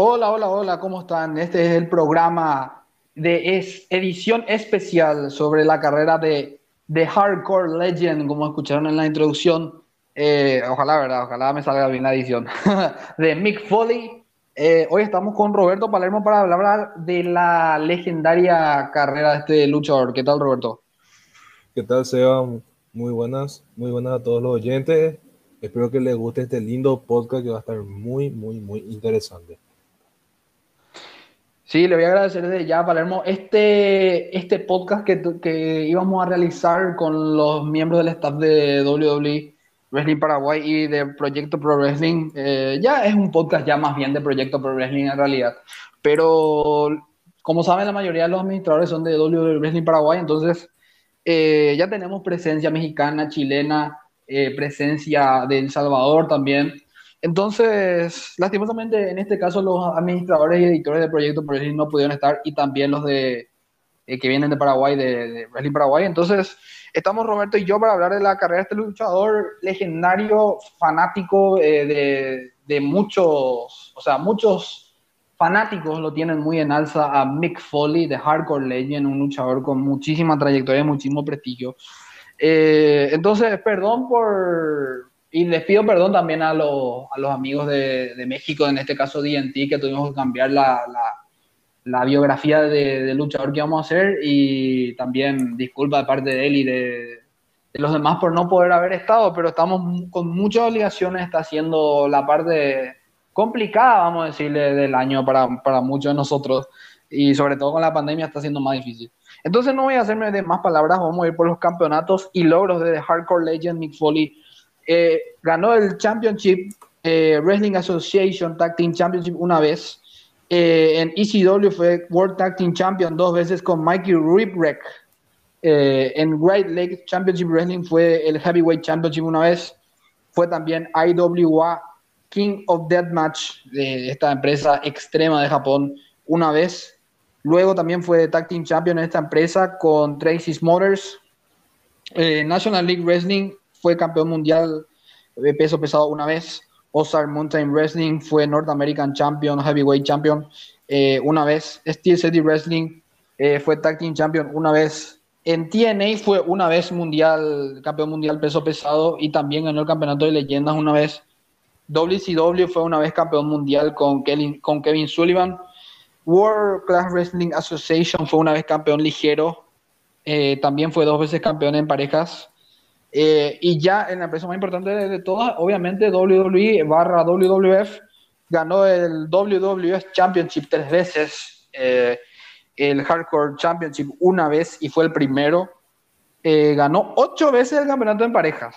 Hola, hola, hola, ¿cómo están? Este es el programa de es, edición especial sobre la carrera de, de Hardcore Legend, como escucharon en la introducción. Eh, ojalá, ¿verdad? Ojalá me salga bien la edición. de Mick Foley. Eh, hoy estamos con Roberto Palermo para hablar de la legendaria carrera de este luchador. ¿Qué tal, Roberto? ¿Qué tal, Seba? Muy buenas, muy buenas a todos los oyentes. Espero que les guste este lindo podcast que va a estar muy, muy, muy interesante. Sí, le voy a agradecer desde ya, Palermo. Este, este podcast que, que íbamos a realizar con los miembros del staff de WWE Wrestling Paraguay y de Proyecto Pro Wrestling, eh, ya es un podcast ya más bien de Proyecto Pro Wrestling en realidad. Pero como saben, la mayoría de los administradores son de WWE Wrestling Paraguay, entonces eh, ya tenemos presencia mexicana, chilena, eh, presencia de El Salvador también. Entonces, lastimosamente, en este caso, los administradores y editores del proyecto Wrestling no pudieron estar y también los de eh, que vienen de Paraguay, de, Wrestling Paraguay. Entonces, estamos Roberto y yo para hablar de la carrera de este luchador legendario, fanático eh, de, de, muchos, o sea, muchos fanáticos lo tienen muy en alza a Mick Foley de Hardcore Legend, un luchador con muchísima trayectoria y muchísimo prestigio. Eh, entonces, perdón por, y les pido perdón también a, los, a los amigos de, de, México, en este caso DNT, que tuvimos que cambiar la, la, la biografía de, de, luchador que vamos a hacer. Y también disculpa de parte de él y de, de, los demás por no poder haber estado, pero estamos con muchas obligaciones, está haciendo la parte complicada, vamos a decirle, del año para, para muchos de nosotros. Y sobre todo con la pandemia está siendo más difícil. Entonces no voy a hacerme de más palabras, vamos a ir por los campeonatos y logros de Hardcore Legend Mick Foley eh, ganó el Championship eh, Wrestling Association Tag Team Championship una vez. Eh, en ECW fue World Tag Team Champion dos veces con Mikey Ripwreck. en Great Lake Championship Wrestling fue el Heavyweight Championship una vez. Fue también IWA King of Deathmatch de esta empresa extrema de Japón una vez. Luego también fue Tag Team Champion en esta empresa con Tracy Smothers. National League Wrestling fue campeón mundial de peso pesado una vez. Ozark Mountain Wrestling fue North American Champion, Heavyweight Champion eh, una vez. Steel City Wrestling eh, fue Tag Team Champion una vez. En TNA fue una vez mundial, campeón mundial peso pesado y también ganó el campeonato de leyendas una vez. WCW fue una vez campeón mundial con Kevin, con Kevin Sullivan. World Class Wrestling Association fue una vez campeón ligero. Eh, también fue dos veces campeón en parejas. Eh, y ya en la empresa más importante de, todas, obviamente WWE barra WWF ganó el WWF Championship tres veces, eh, el Hardcore Championship una vez y fue el primero. Eh, ganó ocho veces el campeonato en parejas.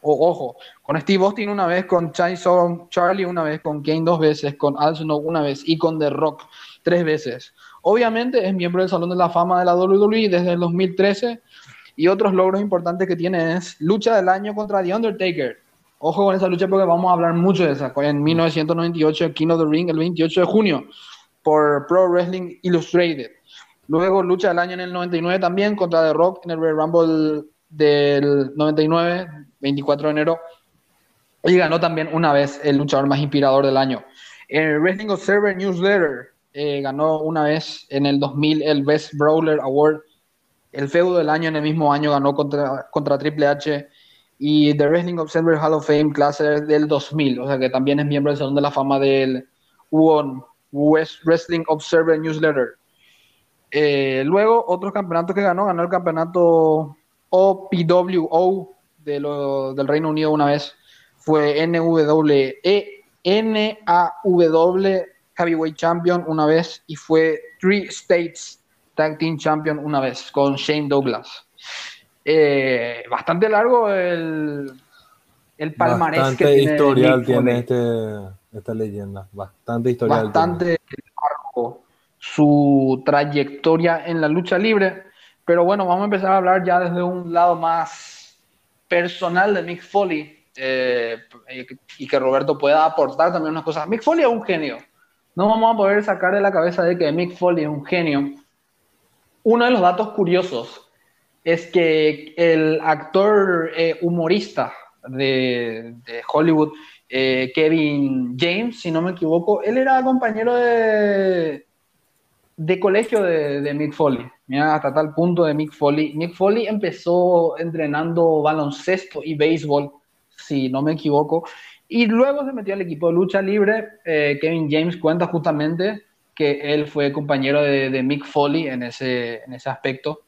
O, ojo, con Steve Austin una vez, con Charlie una vez, con Kane dos veces, con Al Snow una vez y con The Rock tres veces. Obviamente es miembro del Salón de la Fama de la WWE desde el 2013 y otros logros importantes que tiene es lucha del año contra The Undertaker. Ojo con esa lucha porque vamos a hablar mucho de esa. En 1998, King of the Ring, el 28 de junio, por Pro Wrestling Illustrated. Luego lucha del año en el 99 también contra The Rock en el Red Rumble del 99, 24 de enero. Y ganó también una vez el luchador más inspirador del año. El Wrestling Observer Newsletter eh, ganó una vez en el 2000 el Best Brawler Award el feudo del año en el mismo año ganó contra, contra Triple H y The Wrestling Observer Hall of Fame clase del 2000, o sea que también es miembro del Salón de la Fama del UON, West Wrestling Observer Newsletter. Eh, luego, otros campeonatos que ganó, ganó el campeonato OPWO de del Reino Unido una vez, fue NWE, NAW Heavyweight Champion una vez y fue Three States Tag Team Champion una vez con Shane Douglas. Eh, bastante largo el, el palmarés bastante que tiene historial tiene este, esta leyenda. Bastante historial. Bastante largo su trayectoria en la lucha libre. Pero bueno, vamos a empezar a hablar ya desde un lado más personal de Mick Foley eh, y que Roberto pueda aportar también unas cosas. Mick Foley es un genio. No vamos a poder sacar de la cabeza de que Mick Foley es un genio uno de los datos curiosos es que el actor eh, humorista de, Hollywood, eh, Kevin James, si no me equivoco, él era compañero de, colegio de, de Mick Foley, Mira, hasta tal punto de Mick Foley. Mick Foley empezó entrenando baloncesto y béisbol, si no me equivoco, y luego se metió al equipo de lucha libre. Eh, Kevin James cuenta justamente que él fue compañero de, Mick Foley en ese, en ese aspecto.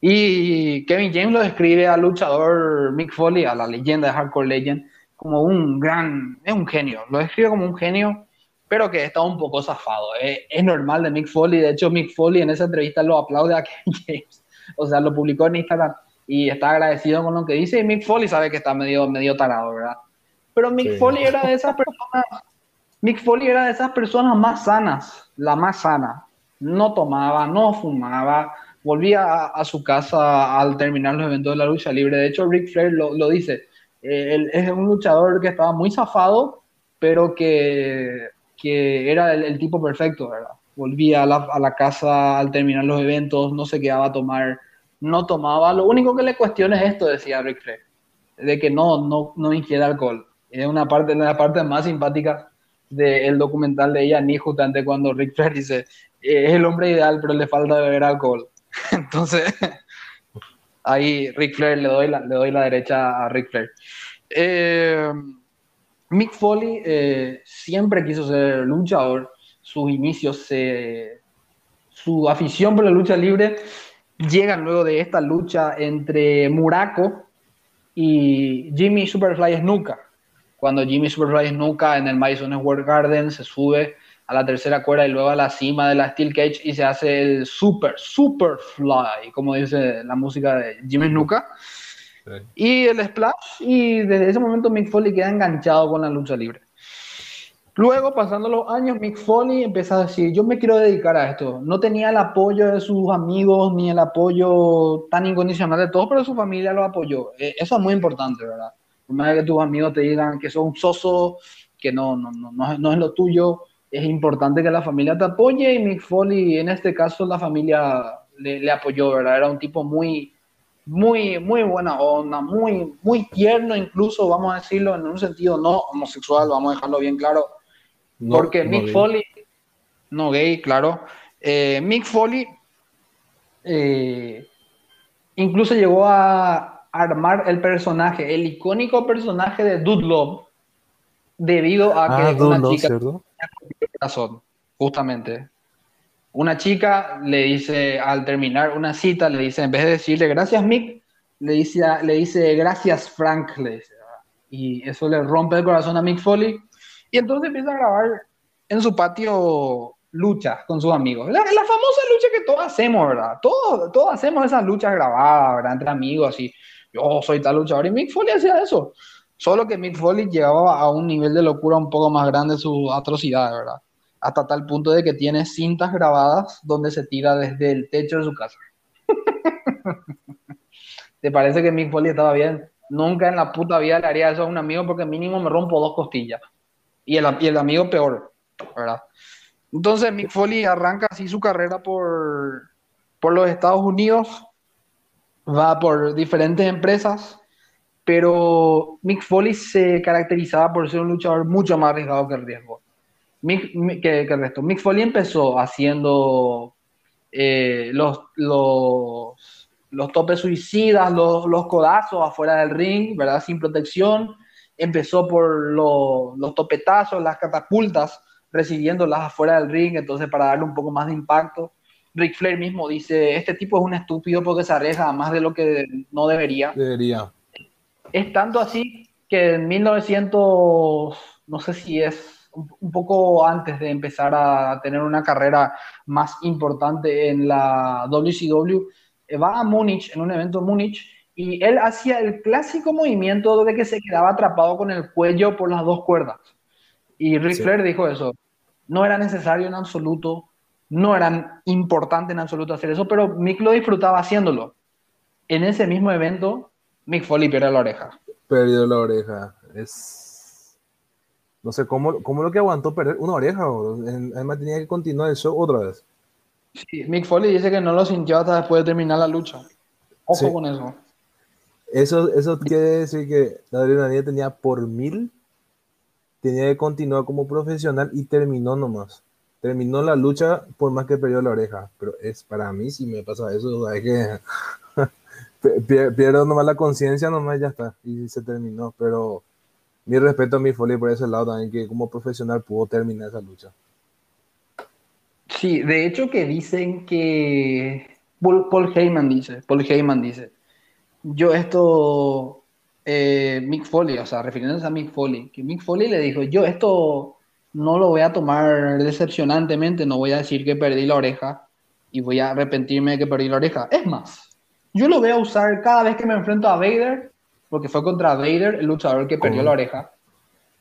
Y Kevin James lo describe al luchador Mick Foley, a la leyenda de Hardcore Legend, como un gran, es un genio, lo describe como un genio, pero que está un poco zafado. Es, normal de Mick Foley, de hecho Mick Foley en esa entrevista lo aplaude a Kevin James, o sea, lo publicó en Instagram y está agradecido con lo que dice y Mick Foley sabe que está medio, medio tarado, ¿verdad? Pero Mick Foley era de esas personas, Mick Foley era de esas personas más sanas, la más sana. No tomaba, no fumaba, volvía a, su casa al terminar los eventos de la lucha libre. De hecho, Rick Flair lo, dice. Eh, es un luchador que estaba muy zafado, pero que, que era el, tipo perfecto, ¿verdad? Volvía a la, casa al terminar los eventos, no se quedaba a tomar, no tomaba. Lo único que le cuestiona es esto, decía Rick Flair, de que no, no, no ingiere alcohol es una parte, de las partes más simpáticas del documental de ella, ni justamente cuando Rick Flair dice, eh, es el hombre ideal, pero le falta beber alcohol. Entonces, ahí Rick Flair, le doy la, le doy la derecha a Rick Flair. Eh, Mick Foley eh, siempre quiso ser luchador, sus inicios, su afición por la lucha libre llegan luego de esta lucha entre Muraco y Jimmy Superfly Snuka cuando Jimmy Superfly nunca en el Madison Square Garden se sube a la tercera cuerda y luego a la cima de la Steel Cage y se hace el Super, Super Fly, como dice la música de Jimmy Snuka. Y el splash, y desde ese momento Mick Foley queda enganchado con la lucha libre. Luego, pasando los años, Mick Foley empieza a decir, yo me quiero dedicar a esto. No tenía el apoyo de sus amigos, ni el apoyo tan incondicional de todos, pero su familia lo apoyó. Eh, eso es muy importante, ¿verdad? Por más que tus amigos te digan que sos un soso, que no, no, no, no, es lo tuyo, es importante que la familia te apoye y Mick Foley, en este caso, la familia le, apoyó, ¿verdad? Era un tipo muy, muy, muy buena onda, muy, muy tierno, incluso, vamos a decirlo, en un sentido no homosexual, vamos a dejarlo bien claro. porque Mick Foley, no gay, claro. Eh, Mick Foley eh, incluso llegó a, armar el personaje, el icónico personaje de Dude Love, debido a que ah, una chica razón, justamente. Una chica le dice, al terminar una cita, le dice, en vez de decirle gracias Mick, le dice, le dice gracias Frank, y eso le rompe el corazón a Mick Foley, y entonces empieza a grabar en su patio luchas con sus amigos. La, famosa lucha que todos hacemos, ¿verdad? Todos, todos hacemos esas luchas grabadas, ¿verdad? Entre amigos, así yo soy tal luchador. Y Mick Foley hacía eso. Solo que Mick Foley llegaba a un nivel de locura un poco más grande su atrocidad, ¿verdad? Hasta tal punto de que tiene cintas grabadas donde se tira desde el techo de su casa. ¿Te parece que Mick Foley estaba bien? Nunca en la puta vida le haría eso a un amigo porque mínimo me rompo dos costillas. Y el, y el amigo peor, ¿verdad? Entonces Mick Foley arranca así su carrera por, por los Estados Unidos va por diferentes empresas, pero Mick Foley se caracterizaba por ser un luchador mucho más arriesgado que el riesgo. Mick, que, el resto. Mick Foley empezó haciendo eh, los, los, los, topes suicidas, los, los, codazos afuera del ring, ¿verdad? Sin protección. Empezó por los, los topetazos, las catapultas, recibiéndolas afuera del ring, entonces para darle un poco más de impacto. Rick Flair mismo dice, este tipo es un estúpido porque se arriesga más de lo que no debería. Debería. Es tanto así que en 1900, no sé si es un poco antes de empezar a tener una carrera más importante en la WCW, eh, va a Múnich, en un evento en Múnich, y él hacía el clásico movimiento de que se quedaba atrapado con el cuello por las dos cuerdas. Y Rick Flair dijo eso, no era necesario en absoluto no eran importantes en absoluto hacer eso, pero Mick lo disfrutaba haciéndolo. En ese mismo evento, Mick Foley perdió la oreja. Perdió la oreja. Es. No sé cómo, cómo lo que aguantó perder una oreja. Además, tenía que continuar el show otra vez. Sí, Mick Foley dice que no lo sintió hasta después de terminar la lucha. Ojo con eso. Eso, eso quiere decir que la adrenalina tenía por mil tenía que continuar como profesional y terminó nomás. Terminó la lucha por más que perdió la oreja. Pero es para mí, si me pasa eso, es que pierdo nomás la conciencia, nomás ya está. Y se terminó. Pero mi respeto a mi Foley por ese lado también, que como profesional pudo terminar esa lucha. Sí, de hecho que dicen que Paul, Heyman dice, Paul Heyman dice, yo esto, eh, Mick Foley, o sea, refiriéndose a Mick Foley, que Mick Foley le dijo, yo esto no lo voy a tomar decepcionantemente, no voy a decir que perdí la oreja y voy a arrepentirme de que perdí la oreja. Es más, yo lo voy a usar cada vez que me enfrento a Vader, porque fue contra Vader, el luchador que perdió la oreja,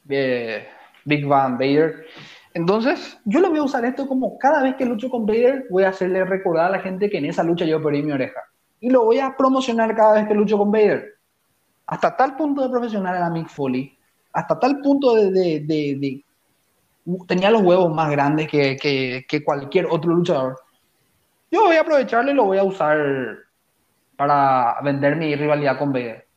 eh, Big Van Vader. Entonces, yo lo voy a usar esto como cada vez que lucho con Vader, voy a hacerle recordar a la gente que en esa lucha yo perdí mi oreja. Y lo voy a promocionar cada vez que lucho con Vader. Hasta tal punto de profesional era Mick Foley, hasta tal punto de, de, tenía los huevos más grandes que, que, cualquier otro luchador. Yo voy a aprovecharlo y lo voy a usar para vender mi rivalidad con Vader.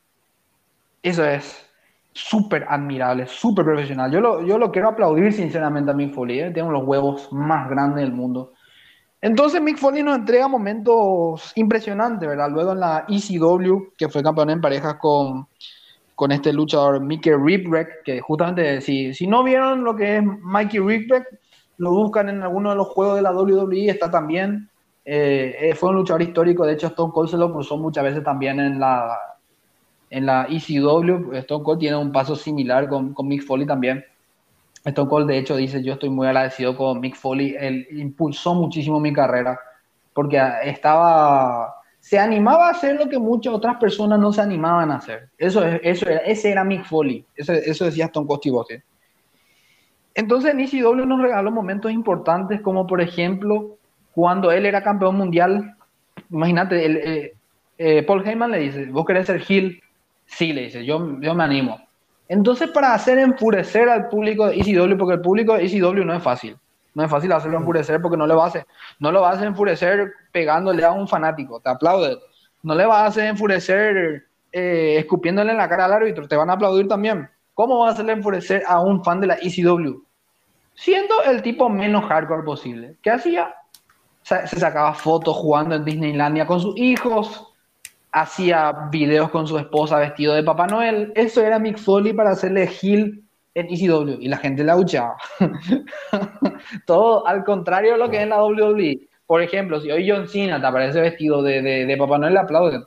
Eso es súper admirable, súper profesional. Yo lo, yo lo quiero aplaudir sinceramente a Mick Foley, ¿eh? tiene los huevos más grandes del mundo. Entonces Mick Foley nos entrega momentos impresionantes, ¿verdad? Luego en la ECW, que fue campeón en parejas con, con este luchador Mickey Ripwreck, que justamente si, si no vieron lo que es Mikey Ripwreck, lo buscan en alguno de los juegos de la WWE, está también. Eh, eh, fue un luchador histórico, de hecho Stone Cold se lo cruzó muchas veces también en la, en la ECW, Stone Cold tiene un paso similar con, con Mick Foley también. Stone Cold, de hecho, dice: Yo estoy muy agradecido con Mick Foley. Él impulsó muchísimo mi carrera porque estaba. Se animaba a hacer lo que muchas otras personas no se animaban a hacer. Eso, eso era, ese era Mick Foley. Eso, eso decía Stone Cold Steve Entonces, en ECW nos regaló momentos importantes, como por ejemplo, cuando él era campeón mundial. Imagínate, eh, eh, Paul Heyman le dice: Vos querés ser heel Sí, le dice, yo, yo me animo. Entonces, para hacer enfurecer al público de ECW, porque el público de ECW no es fácil, no es fácil hacerlo enfurecer porque no le va a no lo va a enfurecer pegándole a un fanático, te aplaude. No le va a hacer enfurecer eh, escupiéndole en la cara al árbitro, te van a aplaudir también. ¿Cómo va a hacerle enfurecer a un fan de la ECW? Siendo el tipo menos hardcore posible. ¿Qué hacía? Se sacaba fotos jugando en Disneylandia con sus hijos, hacía videos con su esposa vestido de Papá Noel. Eso era Mick Foley para hacerle heel en ECW y la gente la escuchaba. Todo al contrario de lo que es en la WWE. Por ejemplo, si hoy John Cena te aparece vestido de, de, Papá Noel, le aplauden.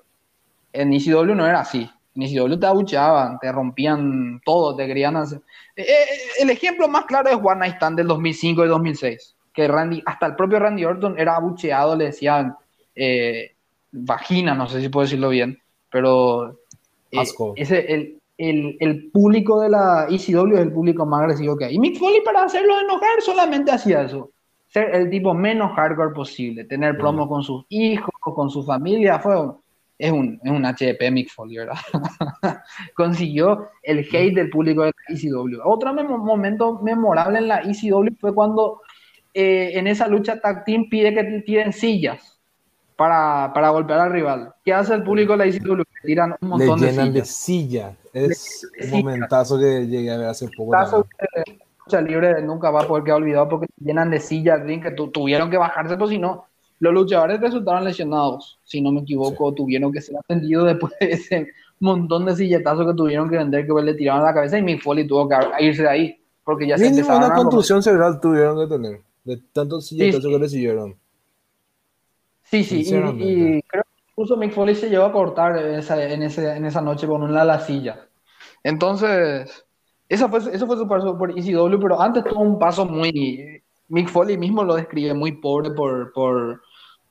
En ECW no era así. En ECW te abucheaban, te rompían todo, te querían hacer. Eh, eh, el ejemplo más claro es One Night Stand del 2005 y 2006. Que Randy, hasta el propio Randy Orton era abucheado, le decían. Eh, vagina, no sé si puedo decirlo bien, pero eh, ese, el, el, el, público de la ECW es el público más agresivo que hay. Y Mick Foley para hacerlo enojar solamente hacía eso. Ser el tipo menos hardcore posible, tener promo con sus hijos, con su familia, fue es un, es un HP Mick Foley, ¿verdad? Consiguió el hate del público de la ECW. Otro momento memorable en la ECW fue cuando eh, en esa lucha tag team pide que tiren sillas para, para golpear al rival. ¿Qué hace el público de la ICW? Tiran un montón Le llenan de silla. Es un momentazo que llegué a ver hace poco. lucha libre nunca va a poder quedar olvidado porque llenan de sillas, que tuvieron que bajarse, pues si no, los luchadores resultaron lesionados. Si no me equivoco, tuvieron que ser atendidos después de ese montón de silletazos que tuvieron que vender, que le tiraron a la cabeza y Mick Foley tuvo que irse de ahí. Porque ya se una contusión cerebral tuvieron que tener, de tantos silletazos que recibieron. Sí, sí, y, creo que incluso Mick Foley se llevó a cortar esa, en, en esa noche con una la silla. Entonces, eso fue, eso fue su paso por ECW, pero antes tuvo un paso muy... Mick Foley mismo lo describe muy pobre por, por,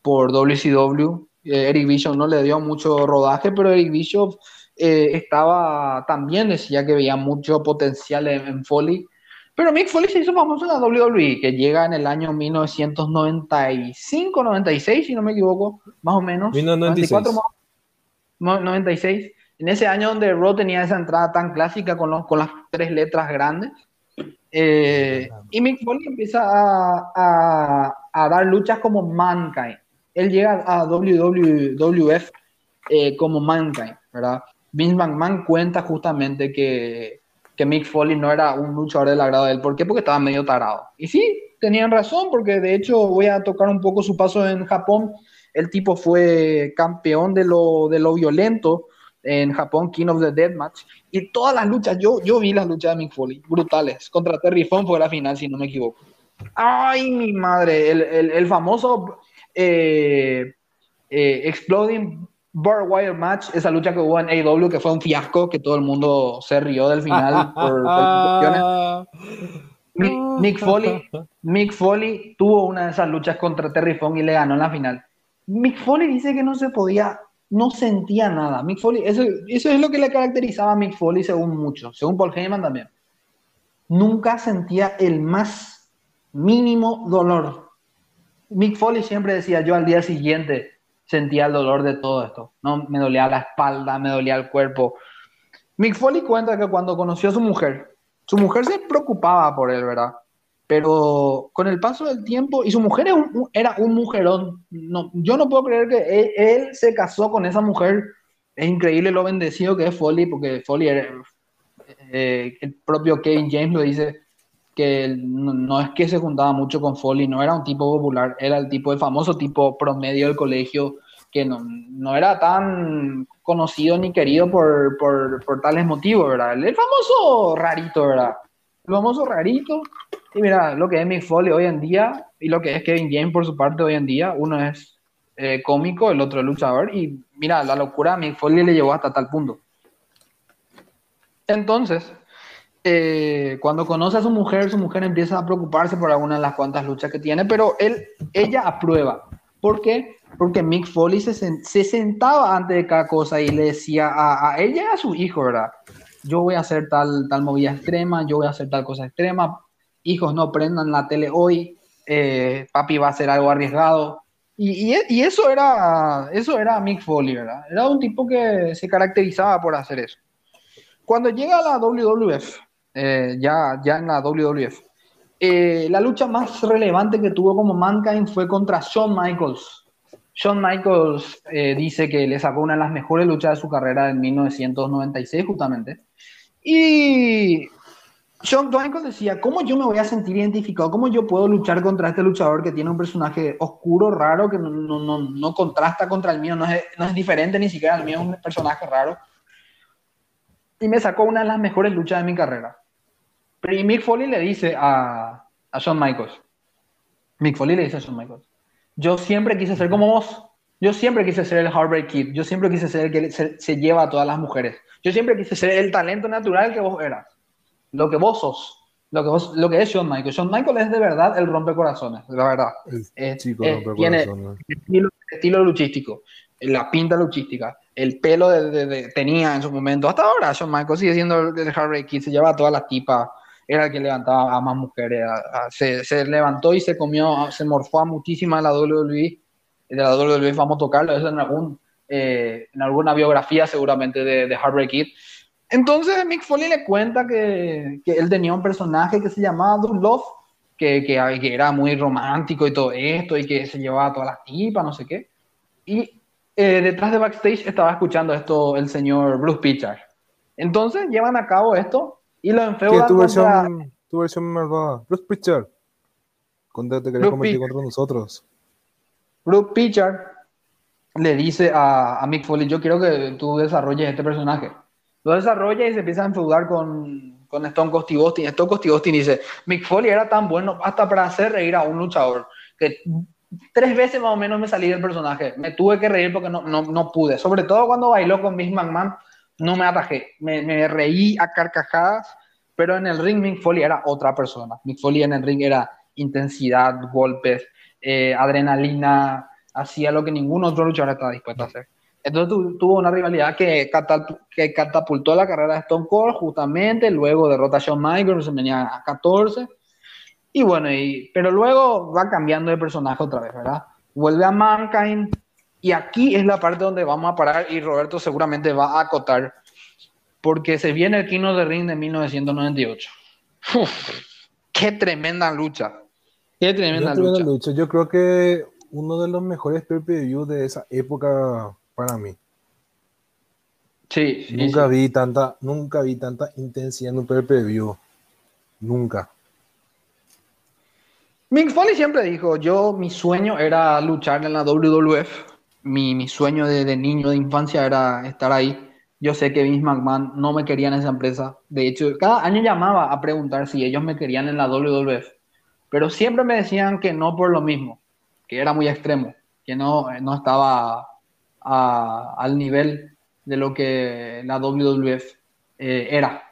por WCW. Eh, Eric Bishop no le dio mucho rodaje, pero Eric Bishop eh, estaba también decía que veía mucho potencial en Foley pero Mick Foley se hizo famoso en la WWE, que llega en el año 1995, 96, si no me equivoco, más o menos. 1996. 96. En ese año donde Raw tenía esa entrada tan clásica con, con las tres letras grandes. Eh, y Mick Foley empieza a, a, dar luchas como Mankind. Él llega a WWF eh, como Mankind, ¿verdad? Vince McMahon cuenta justamente que que Mick Foley no era un luchador del agrado de él. ¿Por qué? Porque estaba medio tarado. Y sí, tenían razón, porque de hecho voy a tocar un poco su paso en Japón. El tipo fue campeón de lo, de lo violento en Japón, King of the Dead Match. Y todas las luchas, yo, yo vi las luchas de Mick Foley, brutales. Contra Terry Funk fue la final, si no me equivoco. Ay, mi madre, el, el, el famoso eh, eh, Exploding Barbed Wire Match, esa lucha que hubo en AEW, que fue un fiasco, que todo el mundo se rió del final por, Mick, Foley, Mick Foley tuvo una de esas luchas contra Terry Funk y le ganó en la final. Mick Foley dice que no se podía, no sentía nada. Mick Foley, eso, eso es lo que le caracterizaba a Mick Foley según muchos, según Paul Heyman también. Nunca sentía el más mínimo dolor. Mick Foley siempre decía, yo al día siguiente sentía el dolor de todo esto. ¿no? Me dolía la espalda, me dolía el cuerpo. Mick Foley cuenta que cuando conoció a su mujer, su mujer se preocupaba por él, ¿verdad? Pero con el paso del tiempo, y su mujer era un, mujerón, no, yo no puedo creer que él, se casó con esa mujer. Es increíble lo bendecido que es Foley, porque Foley, era, eh, el propio Kevin James lo dice, que no, es que se juntaba mucho con Foley, no era un tipo popular, era el tipo, el famoso tipo promedio del colegio, que no, no era tan conocido ni querido por, por, por, tales motivos, ¿verdad? El famoso rarito, ¿verdad? El famoso rarito. Y mira, lo que es Mick Foley hoy en día y lo que es Kevin James por su parte hoy en día, uno es eh, cómico, el otro luchador, y mira, la locura a Mick Foley le llevó hasta tal punto. Entonces, eh, cuando conoce a su mujer, su mujer empieza a preocuparse por alguna de las cuantas luchas que tiene, pero él, ella aprueba. ¿Por qué? Porque Mick Foley se, se sentaba antes de cada cosa y le decía a, ella y a su hijo, ¿verdad? Yo voy a hacer tal, tal movida extrema, yo voy a hacer tal cosa extrema, hijos no prendan la tele hoy, eh, papi va a hacer algo arriesgado. Y, y, y, eso, era, eso era Mick Foley, ¿verdad? Era un tipo que se caracterizaba por hacer eso. Cuando llega a la WWF, eh, ya, ya en la WWF. Eh, la lucha más relevante que tuvo como Mankind fue contra Shawn Michaels. Shawn Michaels eh, dice que le sacó una de las mejores luchas de su carrera en 1996 justamente. Y Shawn Michaels decía, ¿cómo yo me voy a sentir identificado? ¿Cómo yo puedo luchar contra este luchador que tiene un personaje oscuro, raro, que no, no, no, no contrasta contra el mío, no es, no es diferente ni siquiera al mío, es un personaje raro? y me sacó una de las mejores luchas de mi carrera. Pero Mick Foley le dice a, a Shawn Michaels, Mick Foley le dice a Shawn Michaels, yo siempre quise ser como vos, yo siempre quise ser el Heartbreak Kid, yo siempre quise ser el que se, lleva a todas las mujeres, yo siempre quise ser el talento natural que vos eras, lo que vos sos. Lo que, vos, lo que es Shawn Michaels. Shawn Michaels es de verdad el rompecorazones, la verdad. El chico tiene estilo, estilo luchístico, la pinta luchística, el pelo de, tenía en su momento. Hasta ahora, Shawn Michaels sigue siendo el Harvey Kid, se lleva a todas las tipas, era el que levantaba a más mujeres. se, se, levantó y se comió, se morfó a muchísimas la WWE. De la WWE vamos a tocarlo, eso en, algún, eh, en alguna biografía seguramente de, de Harvey Kid. Entonces Mick Foley le cuenta que, que, él tenía un personaje que se llamaba Doug Love, que, que, que, era muy romántico y todo esto, y que se llevaba a todas las tipas, no sé qué. Y eh, detrás de backstage estaba escuchando esto el señor Bruce Pitcher. Entonces llevan a cabo esto y lo enfeudan tu versión, tu versión malvada. Bruce Pitcher. ¿Cuándo te querías convertir contra nosotros? Bruce Pitcher le dice a, a, Mick Foley, yo quiero que tú desarrolles este personaje. Lo desarrolla y se empieza a enfeudar con, con Stone Cold Steve Austin. Stone Cold Steve Austin dice, Mick Foley era tan bueno hasta para hacer reír a un luchador que tres veces más o menos me salí del personaje. Me tuve que reír porque no, no, no pude. Sobre todo cuando bailó con Miss McMahon, no me atajé. Me, me, reí a carcajadas, pero en el ring Mick Foley era otra persona. Mick Foley en el ring era intensidad, golpes, eh, adrenalina, hacía lo que ningún otro luchador estaba dispuesto a hacer. Entonces tuvo una rivalidad que, que catapultó la carrera de Stone Cold justamente, luego derrota a Shawn Michaels, se venía a 14 y bueno, y, pero luego va cambiando de personaje otra vez, ¿verdad? Vuelve a Mankind y aquí es la parte donde vamos a parar y Roberto seguramente va a acotar porque se viene el Kino de Ring de 1998. ¡Qué tremenda lucha! ¡Qué tremenda, lucha. lucha! Yo creo que uno de los mejores pay de esa época para mí. Sí, sí, nunca sí. vi tanta, nunca vi tanta intensidad en un pay-per-view. Nunca. Mick Foley siempre dijo, yo mi sueño era luchar en la WWF, mi, sueño de, de niño, de infancia era estar ahí. Yo sé que Vince McMahon no me quería en esa empresa. De hecho, cada año llamaba a preguntar si ellos me querían en la WWF. Pero siempre me decían que no por lo mismo, que era muy extremo, que no, no estaba al nivel de lo que la WWF eh, era.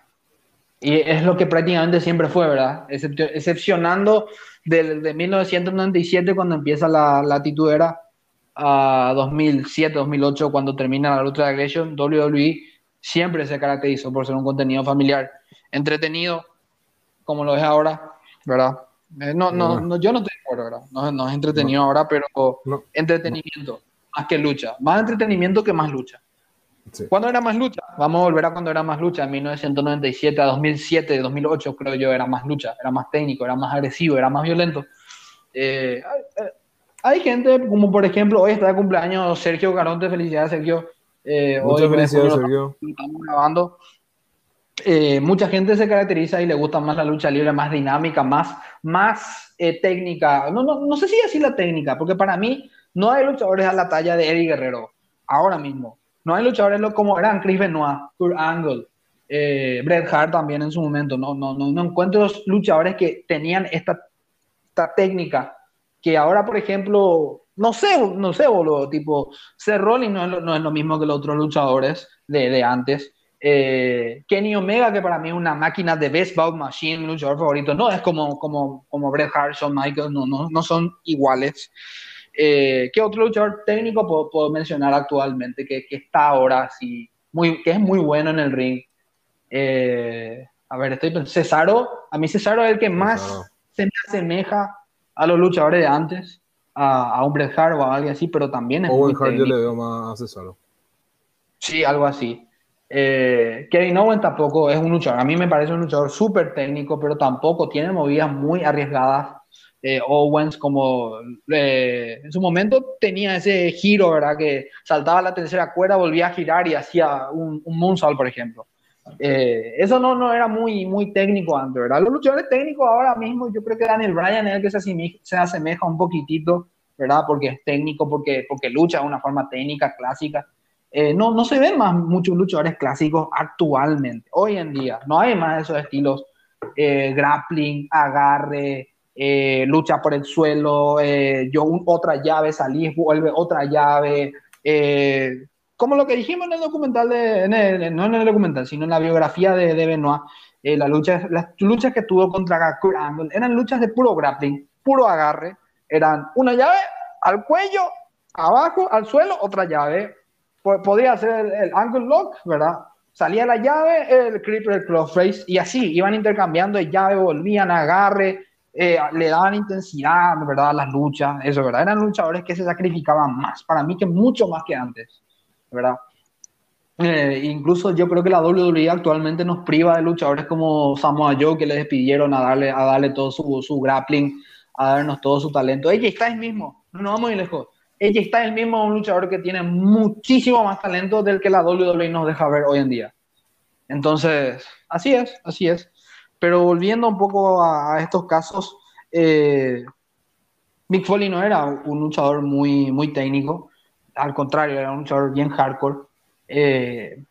Y es lo que prácticamente siempre fue, ¿verdad? Excep- excepcionando del- de 1997 cuando empieza la, la titudera a 2007, 2008 cuando termina la lucha de Aggression, WWE siempre se caracterizó por ser un contenido familiar, entretenido, como lo es ahora, ¿verdad? Eh, no, no, no, yo no estoy de acuerdo, ¿verdad? No, no es entretenido ahora, pero No. entretenimiento, más que lucha, más entretenimiento que más lucha. Sí. ¿Cuándo era más lucha? Vamos a volver a cuando era más lucha, en 1997 a 2007, 2008 creo yo era más lucha, era más técnico, era más agresivo, era más violento. Eh, hay, gente, como por ejemplo, hoy está de cumpleaños Sergio Garonte, felicidades Sergio. Eh, Muchas felicidades, Sergio. estamos grabando. Eh, mucha gente se caracteriza y le gusta más la lucha libre, más dinámica, más, más eh, técnica. No, no, no sé si así la técnica, porque para mí no hay luchadores a la talla de Eddie Guerrero, ahora mismo. No hay luchadores como eran Chris Benoit, Kurt Angle, eh, Bret Hart también en su momento. No, no, no, no encuentro luchadores que tenían esta, esta técnica que ahora, por ejemplo, no sé, no sé, boludo, tipo, Seth Rollins no es lo, no es lo mismo que los otros luchadores de, de antes. Eh, Kenny Omega, que para mí es una máquina de best bout machine, mi luchador favorito, no es como, como, como Bret Hart, Shawn Michaels, no, no, no son iguales. Eh, ¿Qué otro luchador técnico puedo, puedo mencionar actualmente que, que está ahora sí, muy, que es muy bueno en el ring? Eh, a ver, estoy pensando, Cesaro, a mí Cesaro es el que más se me asemeja a los luchadores de antes, a, a un Bret Hart o a alguien así, pero también es Owen muy Hart yo técnico. le veo más a Cesaro. Sí, algo así. Eh, Kevin Owens tampoco es un luchador. A mí me parece un luchador súper técnico, pero tampoco tiene movidas muy arriesgadas. Eh, Owens, como eh, en su momento tenía ese giro, ¿verdad? Que saltaba la tercera cuerda, volvía a girar y hacía un, un moonsault, por ejemplo. Eh, eso no, no era muy, muy técnico antes, ¿verdad? Los luchadores técnicos ahora mismo, yo creo que Daniel Bryan es el que se asemeja, se asemeja un poquitito, ¿verdad? Porque es técnico, porque, porque lucha de una forma técnica, clásica. Eh, no, no se ven más muchos luchadores clásicos actualmente, hoy en día. No hay más esos estilos eh, grappling, agarre, eh, lucha por el suelo, eh, yo un- otra llave, salís, vuelve otra llave. Como lo que dijimos en el documental, de, en el- no en el documental, sino en la biografía de, de Benoit, eh, la lucha, las luchas que tuvo contra Angle eran luchas de puro grappling, puro agarre, eran una llave al cuello, abajo, al suelo, otra llave, po- podría ser el, el angle lock, ¿verdad? Salía la llave, el creeper, el crossface, y así, iban intercambiando de llave, volvían, agarre, eh, le daban intensidad, ¿verdad? Las luchas, eso, ¿verdad? Eran luchadores que se sacrificaban más, para mí que mucho más que antes, ¿verdad? Eh, incluso yo creo que la WWE actualmente nos priva de luchadores como Samoa Joe, que le despidieron a darle, a darle todo su, su grappling, a darnos todo su talento. AJ Styles mismo, no nos vamos muy lejos. AJ Styles mismo es un luchador que tiene muchísimo más talento del que la WWE nos deja ver hoy en día. Entonces, así es, así es. Pero volviendo un poco a, a estos casos, eh, Mick Foley no era un luchador muy, muy técnico, al contrario, era un luchador bien hardcore. Eh,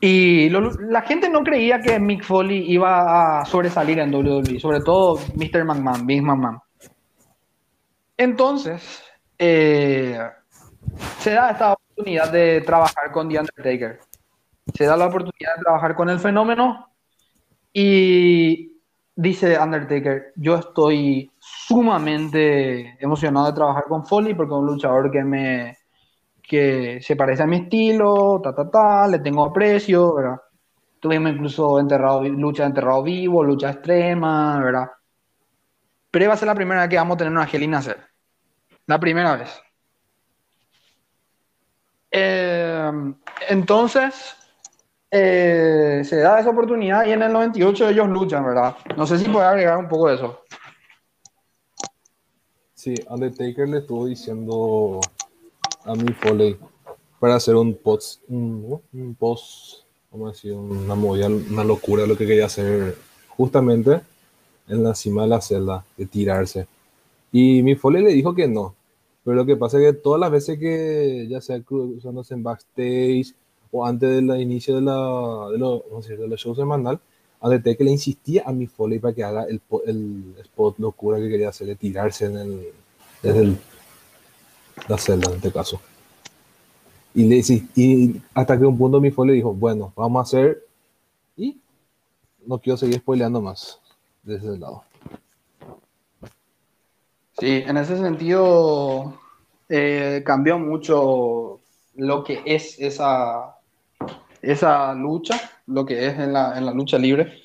y la gente no creía que Mick Foley iba a sobresalir en WWE, sobre todo Mr. McMahon, Vince McMahon. Entonces, eh, se da esta oportunidad de trabajar con The Undertaker. Se da la oportunidad de trabajar con el fenómeno y dice Undertaker, yo estoy sumamente emocionado de trabajar con Foley porque es un luchador que me que se parece a mi estilo, ta ta ta, le tengo aprecio, ¿verdad? Tuvimos incluso enterrado, lucha enterrado vivo, lucha extrema, ¿verdad? Pero va a ser la primera vez que vamos a tener una Angelina hacer. La primera vez. Eh, entonces, eh, se da esa oportunidad y en el 98 ellos luchan, ¿verdad? No sé si puede agregar un poco de eso. Sí, Undertaker le estuvo diciendo a mi Foley para hacer un post, un, un post, vamos decir, una movida, una locura, lo que quería hacer justamente en la cima de la celda, de tirarse. Y mi Foley le dijo que no. Pero lo que pasa es que todas las veces que, ya sea cruzándose en backstage o antes del inicio de, la, de, los, de los shows semanal, que le insistía a mi Foley para que haga el, el spot locura que quería hacer de tirarse en el, desde el, la celda en este caso. Y, le, y hasta que un punto mi Foley dijo, bueno, vamos a hacer y no quiero seguir spoileando más desde ese lado. Sí, en ese sentido eh, cambió mucho lo que es esa, esa lucha, lo que es en la, en la lucha libre.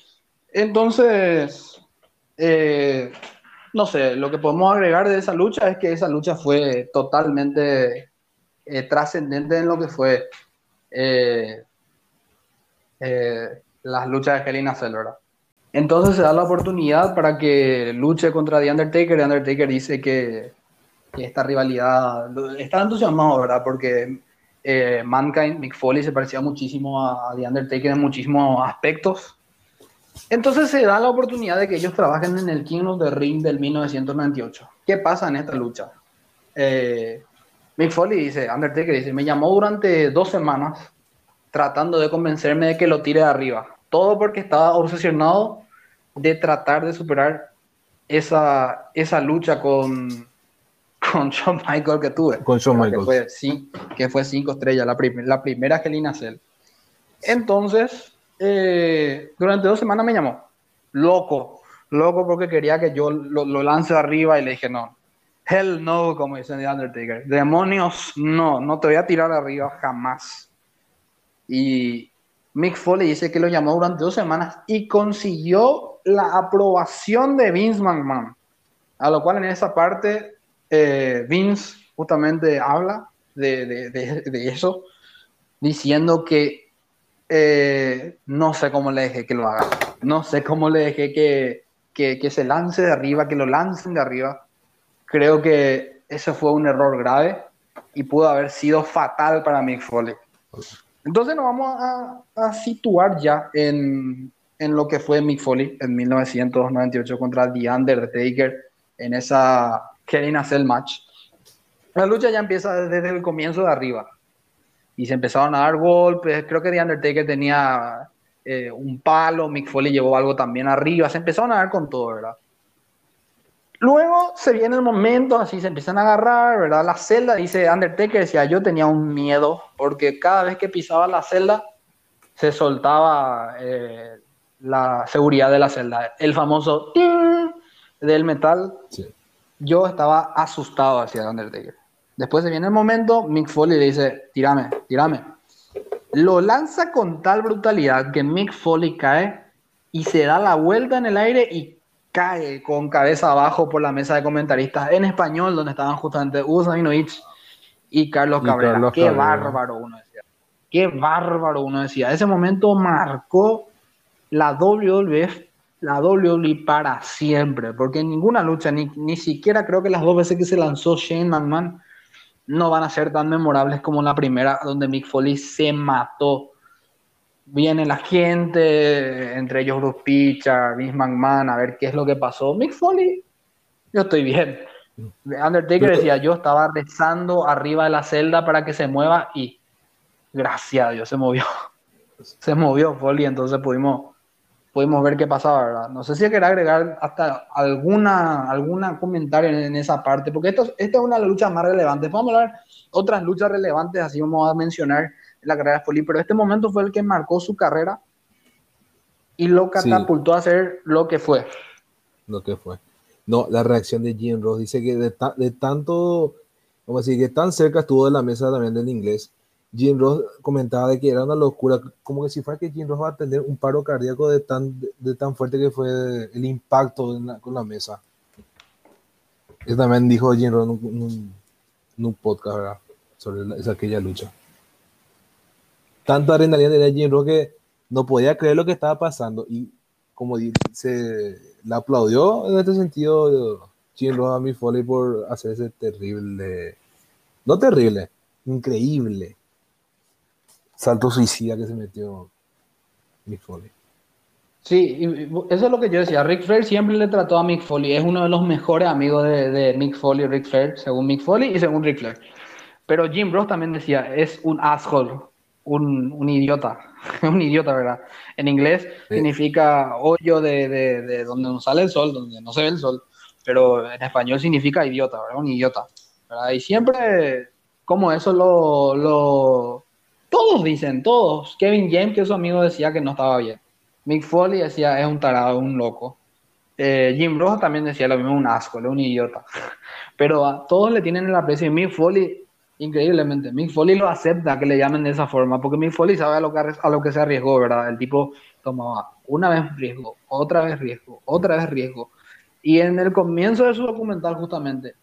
Entonces, eh, no sé, lo que podemos agregar de esa lucha es que esa lucha fue totalmente eh, trascendente en lo que fue las luchas de Helena Cell, Entonces se da la oportunidad para que luche contra The Undertaker. The Undertaker dice que, esta rivalidad está entusiasmado, ¿verdad? Porque eh, Mankind, Mick Foley se parecía muchísimo a The Undertaker en muchísimos aspectos. Entonces se da la oportunidad de que ellos trabajen en el King of the Ring del 1998. ¿Qué pasa en esta lucha? Eh, Mick Foley dice, Undertaker dice, me llamó durante dos semanas tratando de convencerme de que lo tire de arriba. Todo porque estaba obsesionado de tratar de superar esa, esa lucha con, con Shawn Michael que tuve. Con Shawn Michael. Que fue, sí, que fue cinco estrellas, la, la primera Angelina Cell. Entonces, eh, durante dos semanas me llamó. Loco, loco porque quería que yo lo, lo lance arriba y le dije no. Hell no, como dice The Undertaker. Demonios, no, no te voy a tirar arriba jamás. Y, Mick Foley dice que lo llamó durante dos semanas y consiguió la aprobación de Vince McMahon. A lo cual en esa parte eh, Vince justamente habla de, eso, diciendo que eh, no sé cómo le dejé que lo haga, no sé cómo le dejé que, que, se lance de arriba, que lo lancen de arriba. Creo que ese fue un error grave y pudo haber sido fatal para Mick Foley. Entonces nos vamos a, situar ya en, lo que fue Mick Foley en 1998 contra The Undertaker en esa Kevin Cell match. La lucha ya empieza desde el comienzo de arriba y se empezaron a dar golpes. Creo que The Undertaker tenía eh, un palo, Mick Foley llevó algo también arriba. Se empezaron a dar con todo, ¿verdad? Luego se viene el momento, así se empiezan a agarrar, ¿verdad? La celda, dice Undertaker, decía, yo tenía un miedo, porque cada vez que pisaba la celda, se soltaba eh, la seguridad de la celda. El famoso del metal. Yo estaba asustado hacia Undertaker. Después se viene el momento, Mick Foley le dice, tirame, tirame. Lo lanza con tal brutalidad que Mick Foley cae y se da la vuelta en el aire y cae con cabeza abajo por la mesa de comentaristas en español, donde estaban justamente Hugo Sabinovich y Carlos Cabrera. Qué bárbaro uno decía. Qué bárbaro uno decía. Ese momento marcó la WWF, la WWE para siempre, porque ninguna lucha, ni, ni siquiera creo que las dos veces que se lanzó Shane McMahon, no van a ser tan memorables como la primera, donde Mick Foley se mató viene la gente, entre ellos Bruce Pitcher, Vince McMahon, a ver qué es lo que pasó. Mick Foley, yo estoy bien. Undertaker decía, yo estaba rezando arriba de la celda para que se mueva y gracias a Dios se movió. Se movió Foley, entonces pudimos, pudimos ver qué pasaba, ¿verdad? No sé si quiere agregar hasta alguna, alguna comentario en, esa parte, porque esto, esta es una de las luchas más relevantes. Vamos a hablar otras luchas relevantes, así vamos a mencionar la carrera de Foley, pero este momento fue el que marcó su carrera y lo catapultó a ser lo que fue. Lo que fue. No, la reacción de Jim Ross dice que de, de tanto, como decir, que tan cerca estuvo de la mesa también del inglés. Jim Ross comentaba de que era una locura, como que si fuera que Jim Ross va a tener un paro cardíaco de tan, de, tan fuerte que fue el impacto con la mesa. Eso también dijo Jim Ross en un, podcast sobre esa, aquella lucha tanto adrenalina de Jim Ross que no podía creer lo que estaba pasando y como se la aplaudió en este sentido Jim Ross a mi Foley por hacer ese terrible, no terrible, increíble salto suicida que se metió Mick Foley. Sí, eso es lo que yo decía. Rick Flair siempre le trató a Mick Foley. Es uno de los mejores amigos de, de Mick Foley, Rick Flair, según Mick Foley y según Rick Flair. Pero Jim Ross también decía, es un asshole, un, un idiota. un idiota, ¿verdad? En inglés significa hoyo de, de, de, donde no sale el sol, donde no se ve el sol. Pero en español significa idiota, ¿verdad? Un idiota. ¿verdad? Y siempre, como eso lo, lo... Todos dicen, todos. Kevin James, que es su amigo, decía que no estaba bien. Mick Foley decía, es un tarado, un loco. Eh, Jim Ross también decía lo mismo, un asco, un idiota. Pero a todos le tienen el aprecio. Y Mick Foley, increíblemente, Mick Foley lo acepta que le llamen de esa forma, porque Mick Foley sabe a lo que, a lo que se arriesgó, ¿verdad? El tipo tomaba una vez riesgo, otra vez riesgo, otra vez riesgo. Y en el comienzo de su documental, justamente,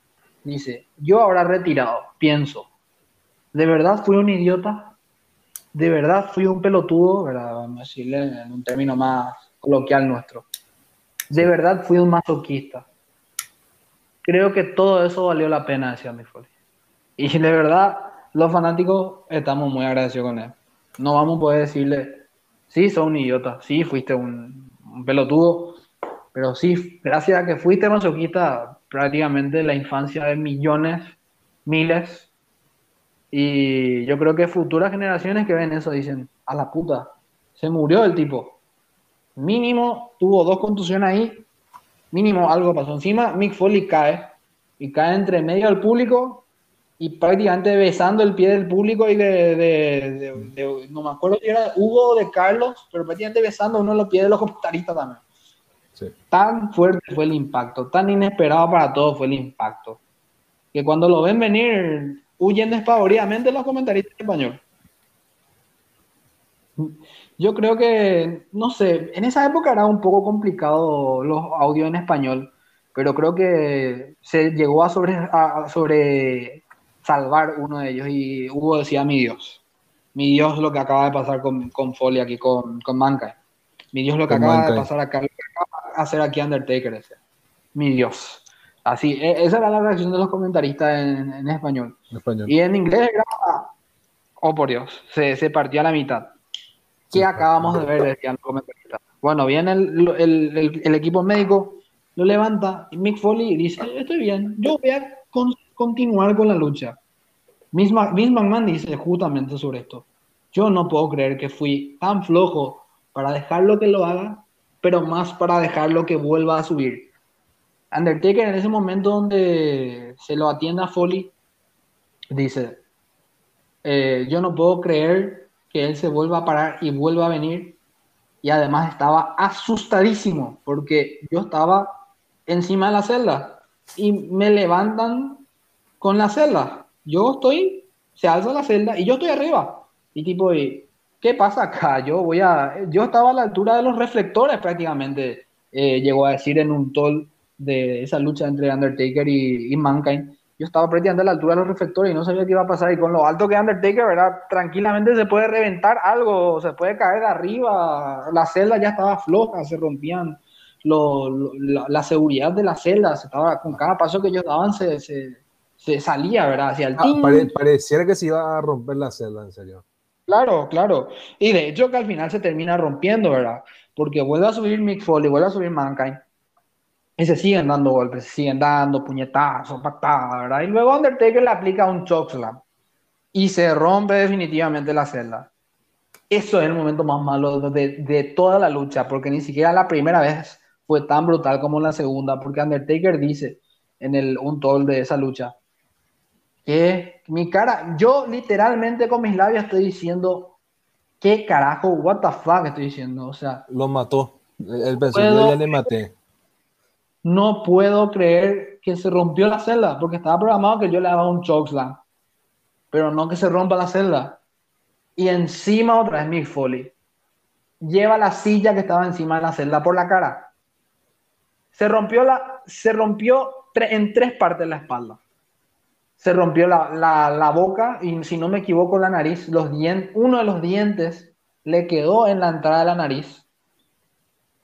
dice: Yo ahora retirado, pienso, ¿de verdad fui un idiota? De verdad fui un pelotudo, ¿verdad? vamos a decirle en un término más coloquial nuestro. De verdad fui un masoquista. Creo que todo eso valió la pena, decía mi Foley. Y de verdad, los fanáticos estamos muy agradecidos con él. No vamos a poder decirle, sí, sos un idiota, sí, fuiste un, un pelotudo, pero sí, gracias a que fuiste masoquista, prácticamente la infancia de millones, miles y yo creo que futuras generaciones que ven eso dicen, a la puta, se murió el tipo. Mínimo tuvo dos contusiones ahí, mínimo algo pasó encima, Mick Foley cae y cae entre medio del público y prácticamente besando el pie del público y de, de, de, no me acuerdo si era Hugo o de Carlos, pero prácticamente besando uno de los pies de los comentaristas también. Sí. Tan fuerte fue el impacto, tan inesperado para todos fue el impacto, que cuando lo ven venir huyen despavoridamente los comentaristas en español. Yo creo que, no sé, en esa época era un poco complicado los audios en español, pero creo que se llegó a sobre, a sobre salvar uno de ellos y Hugo decía, mi Dios, mi Dios lo que acaba de pasar con, con Foley aquí, con, con Mankind. Mi Dios lo que acaba de pasar acá, lo que acaba de hacer aquí Undertaker. Ese. Mi Dios. Así, e, esa era la reacción de los comentaristas en, en español. español. Y en inglés era, oh por Dios, se, se partió a la mitad. ¿Qué acabamos de ver? Decían los comentaristas. Bueno, viene el, el, el, el, equipo médico, lo levanta, y Mick Foley dice, estoy bien, yo voy a con, continuar con la lucha. Vince McMahon dice justamente sobre esto. Yo no puedo creer que fui tan flojo para dejarlo que lo haga, pero más para dejarlo que vuelva a subir Undertaker en ese momento donde se lo atiende a Foley, dice, eh, yo no puedo creer que él se vuelva a parar y vuelva a venir. Y además estaba asustadísimo porque yo estaba encima de la celda y me levantan con la celda. Yo estoy, se alza la celda y yo estoy arriba. Y tipo, ¿qué pasa acá? Yo voy a, yo estaba a la altura de los reflectores prácticamente, eh, llegó a decir en un tol de esa lucha entre Undertaker y, y, Mankind, yo estaba prácticamente a la altura de los reflectores y no sabía qué iba a pasar. Y con lo alto que Undertaker, ¿verdad? Tranquilamente se puede reventar algo, se puede caer de arriba. La celda ya estaba floja, se rompían lo, lo, la, la, seguridad de la celda. Se estaba, con cada paso que ellos daban, se, se, se salía, ¿verdad? Hacia el ah, pare, pareciera que se iba a romper la celda, en serio. Claro, claro. Y de hecho que al final se termina rompiendo, ¿verdad? Porque vuelve a subir Mick Foley, vuelve a subir Mankind y se siguen dando golpes, se siguen dando puñetazos, patadas, ¿verdad? Y luego Undertaker le aplica un chokeslam y se rompe definitivamente la celda. Eso es el momento más malo de, de, toda la lucha, porque ni siquiera la primera vez fue tan brutal como la segunda, porque Undertaker dice en el un tol de esa lucha que mi cara, yo literalmente con mis labios estoy diciendo, ¿qué carajo? ¿What the fuck estoy diciendo? O sea, lo mató. El pensó, yo ya le maté no puedo creer que se rompió la celda, porque estaba programado que yo le daba un chokeslam, pero no que se rompa la celda. Y encima otra vez Mick Foley. Lleva la silla que estaba encima de la celda por la cara. Se rompió, la, se rompió en tres partes la espalda. Se rompió la, la, la boca y si no me equivoco la nariz, los dientes, uno de los dientes le quedó en la entrada de la nariz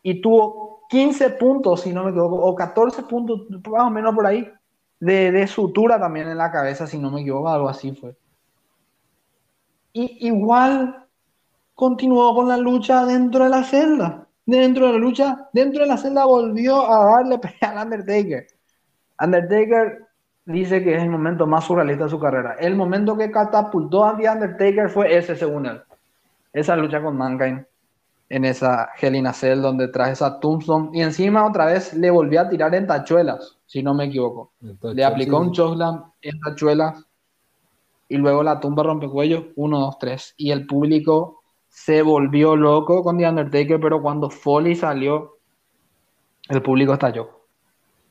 y tuvo 15 puntos, si no me equivoco, o 14 puntos, más o menos por ahí, de, de sutura también en la cabeza, si no me equivoco, algo así fue. Y igual continuó con la lucha dentro de la celda. Dentro de la lucha, dentro de la celda volvió a darle pelea al Undertaker. Undertaker dice que es el momento más surrealista de su carrera. El momento que catapultó a The Undertaker fue ese, según él. Esa lucha con Mankind en esa Hell in a Cell donde trae esa Tombstone y encima otra vez le volvió a tirar en tachuelas, si no me equivoco. le aplicó un chokeslam en tachuelas y luego la tumba rompecuello, 1, 2, 3. Y el público se volvió loco con The Undertaker, pero cuando Foley salió, el público estalló.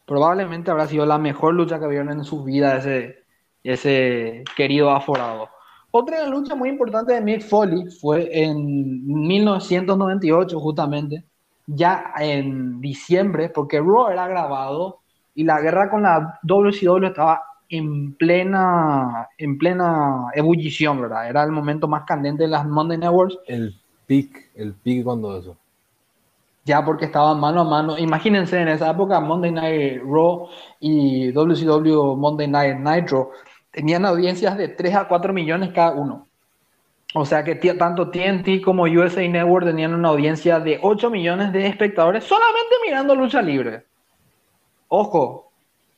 Probablemente habrá sido la mejor lucha que vieron en su vida ese, ese querido aforado. Otra lucha muy importante de Mick Foley fue en 1998, justamente, ya en diciembre, porque Raw era grabado y la guerra con la WCW estaba en plena, en plena ebullición, ¿verdad? Era el momento más candente de las Monday Networks. El pic, el pic cuando eso. Ya porque estaban mano a mano. Imagínense en esa época Monday Night Raw y WCW Monday Night Nitro tenían audiencias de 3 a 4 millones cada uno. O sea que tanto TNT como USA Network tenían una audiencia de 8 millones de espectadores solamente mirando lucha libre. Ojo,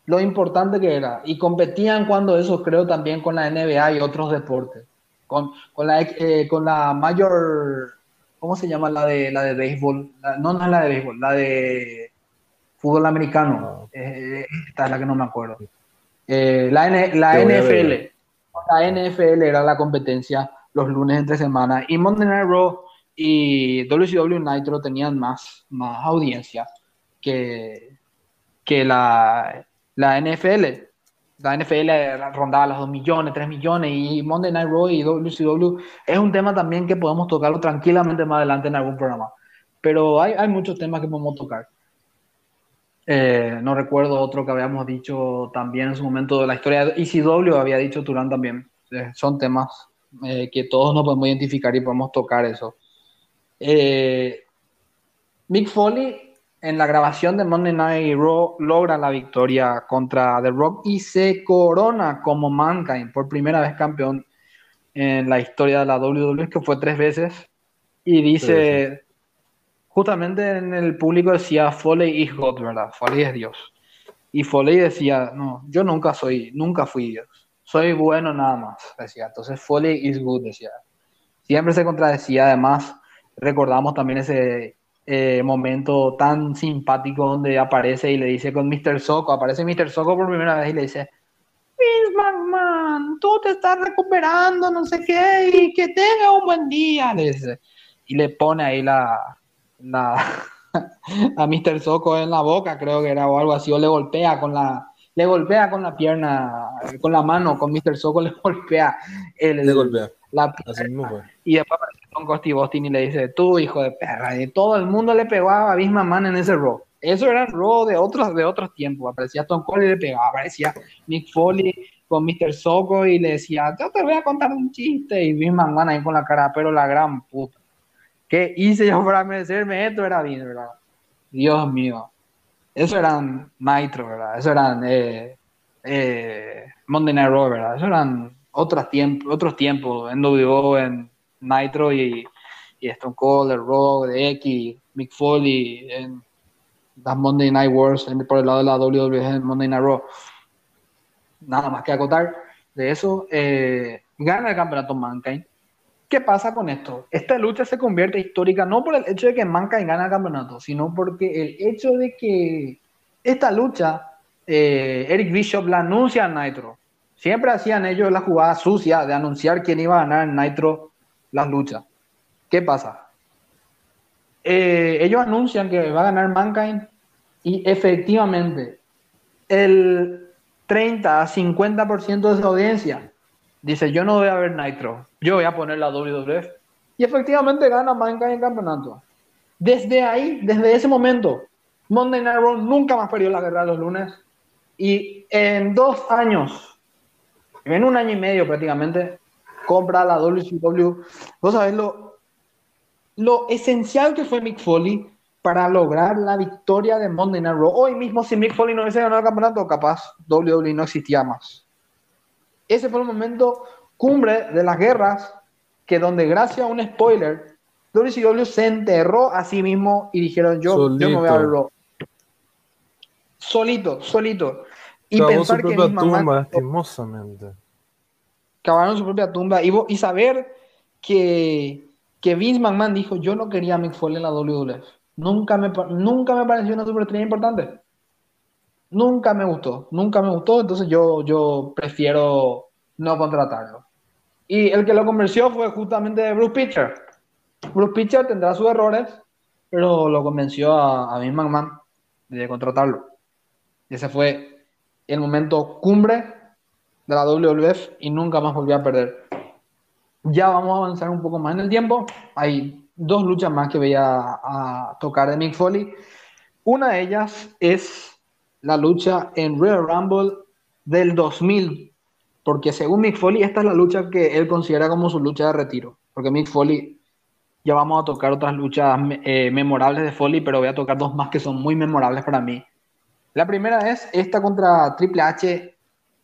lo importante que era. Y competían cuando eso creo también con la NBA y otros deportes. Con, con, la, eh, con la mayor, ¿cómo se llama la de, la de béisbol? no, no es la de béisbol, la de fútbol americano. Eh, esta es la que no me acuerdo. Eh, la, la NFL, la NFL era la competencia los lunes entre semana y Monday Night Raw y WCW Nitro tenían más, más audiencia que, que la, la NFL. La NFL rondaba los 2 millones, 3 millones y Monday Night Raw y WCW es un tema también que podemos tocarlo tranquilamente más adelante en algún programa. Pero hay, hay muchos temas que podemos tocar. Eh, no recuerdo otro que habíamos dicho también en su momento de la historia de ECW, había dicho Turán también. Eh, son temas eh, que todos nos podemos identificar y podemos tocar eso. Mick Foley en la grabación de Monday Night Raw logra la victoria contra The Rock y se corona como Mankind por primera vez campeón en la historia de la WWE, que fue tres veces. Y dice, justamente en el público decía Foley is God, ¿verdad? Foley es Dios. Y Foley decía, no, yo nunca soy, nunca fui Dios. Soy bueno nada más, decía. Entonces Foley is good, decía. Siempre se contradecía, además, recordamos también ese eh, momento tan simpático donde aparece y le dice con Mr. Soko, aparece Mr. Soko por primera vez y le dice, Vince McMahon, tú te estás recuperando, no sé qué, y que tenga un buen día, le dice. Y le pone ahí la, a Mr. Soco en la boca, creo que era o algo así, o le golpea con la, le golpea con la pierna, con la mano, con Mr. Soco le golpea. El, le golpea. La, y después con Costi Bostin y le dice, tú hijo de perra, y todo el mundo le pegaba a Bisma Man en ese rock. Eso era el rock de otros, de otros tiempos. Aparecía Tom Cole y le pegaba, aparecía Nick Foley con Mr. Soco y le decía, yo te voy a contar un chiste, y Bisma Man ahí con la cara, pero la gran puta. ¿Qué hice yo para merecerme esto? Era bien, ¿verdad? Dios mío. Eso eran Nitro, ¿verdad? Eso eran eh, eh, Monday Night Raw, ¿verdad? Eso eran otros tiempos, otros tiempos, en WO, en Nitro y, y Stone Cold, el Raw, de X, Mick Foley, en las Monday Night Wars, por el lado de la WWE en Monday Night Raw. Nada más que acotar de eso. Eh, gana el campeonato Mankind ¿Qué pasa con esto? Esta lucha se convierte histórica no por el hecho de que Mankind gana el campeonato, sino porque el hecho de que esta lucha, eh, Eric Bishop la anuncia en Nitro. Siempre hacían ellos la jugada sucia de anunciar quién iba a ganar en Nitro las luchas. ¿Qué pasa? Eh, ellos anuncian que va a ganar Mankind y efectivamente el 30 a 50% de su audiencia dice, yo no voy a ver Nitro, yo voy a poner la WWF. Y efectivamente gana Mankind en campeonato. Desde ahí, desde ese momento, Monday Night Raw nunca más perdió la guerra los lunes. Y en dos años, en un año y medio prácticamente, compra la WCW. Vos sabés lo, lo esencial que fue Mick Foley para lograr la victoria de Monday Night Raw. Hoy mismo, si Mick Foley no hubiese ganado el campeonato, capaz WWE no existía más. Ese fue el momento cumbre de las guerras, que donde gracias a un spoiler WCW se enterró a sí mismo y dijeron, yo, yo me voy a ver Raw. Solito, solito. Y pensar que Vince tumba, lastimosamente. Cavaron su propia tumba. Y, y saber que, que Vince McMahon dijo, yo no quería a Mick Foley en la WWF. Nunca me, nunca me pareció una superestrella importante. Nunca me gustó, nunca me gustó, entonces yo, yo prefiero no contratarlo. Y el que lo convenció fue justamente Bruce Pitcher. Bruce Pitcher tendrá sus errores, pero lo convenció a, a McMahon de contratarlo. Y ese fue el momento cumbre de la WWF y nunca más volvió a perder. Ya vamos a avanzar un poco más en el tiempo. Hay dos luchas más que voy a, tocar de Mick Foley. Una de ellas es la lucha en Royal Rumble del 2000, porque según Mick Foley, esta es la lucha que él considera como su lucha de retiro, porque Mick Foley, ya vamos a tocar otras luchas eh, memorables de Foley, pero voy a tocar dos más que son muy memorables para mí. La primera es esta contra Triple H,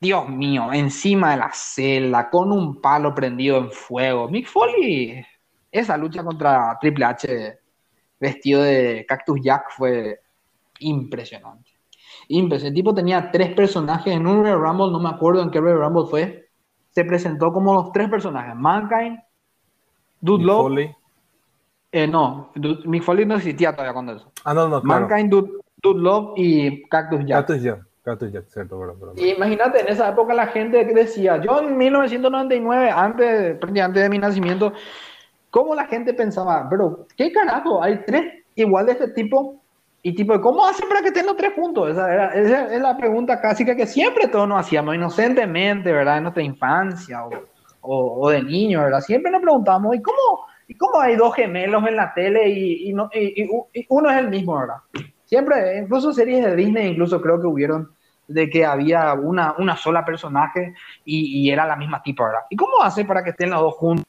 Dios mío, encima de la celda, con un palo prendido en fuego. Mick Foley esa lucha contra Triple H vestido de Cactus Jack fue impresionante. Impresionante. El tipo tenía tres personajes en un Royal Rumble, no me acuerdo en qué Royal Rumble fue. Se presentó como los tres personajes: Mankind, Dude Love. Eh, no, Mick Foley no existía todavía cuando eso. Ah, no, no, claro. Mankind, Dude, Love y Cactus Jack. Cactus Jack. Cactus Jack, cierto, Imagínate, en esa época la gente decía, yo en 1999, antes, antes de mi nacimiento, ¿Cómo la gente pensaba, pero qué carajo, hay tres igual de este tipo? Y tipo, ¿cómo hacen para que estén los tres juntos? Esa, es la pregunta casi que siempre todos nos hacíamos inocentemente, ¿verdad? En nuestra infancia o, o, de niño, ¿verdad? Siempre nos preguntábamos, ¿y cómo, ¿y cómo hay dos gemelos en la tele y, y, no, y, uno es el mismo, ¿verdad? Siempre, incluso series de Disney, incluso creo que hubieron de que había una, una sola personaje y, era la misma tipo, ¿verdad? ¿Y cómo hace para que estén los dos juntos?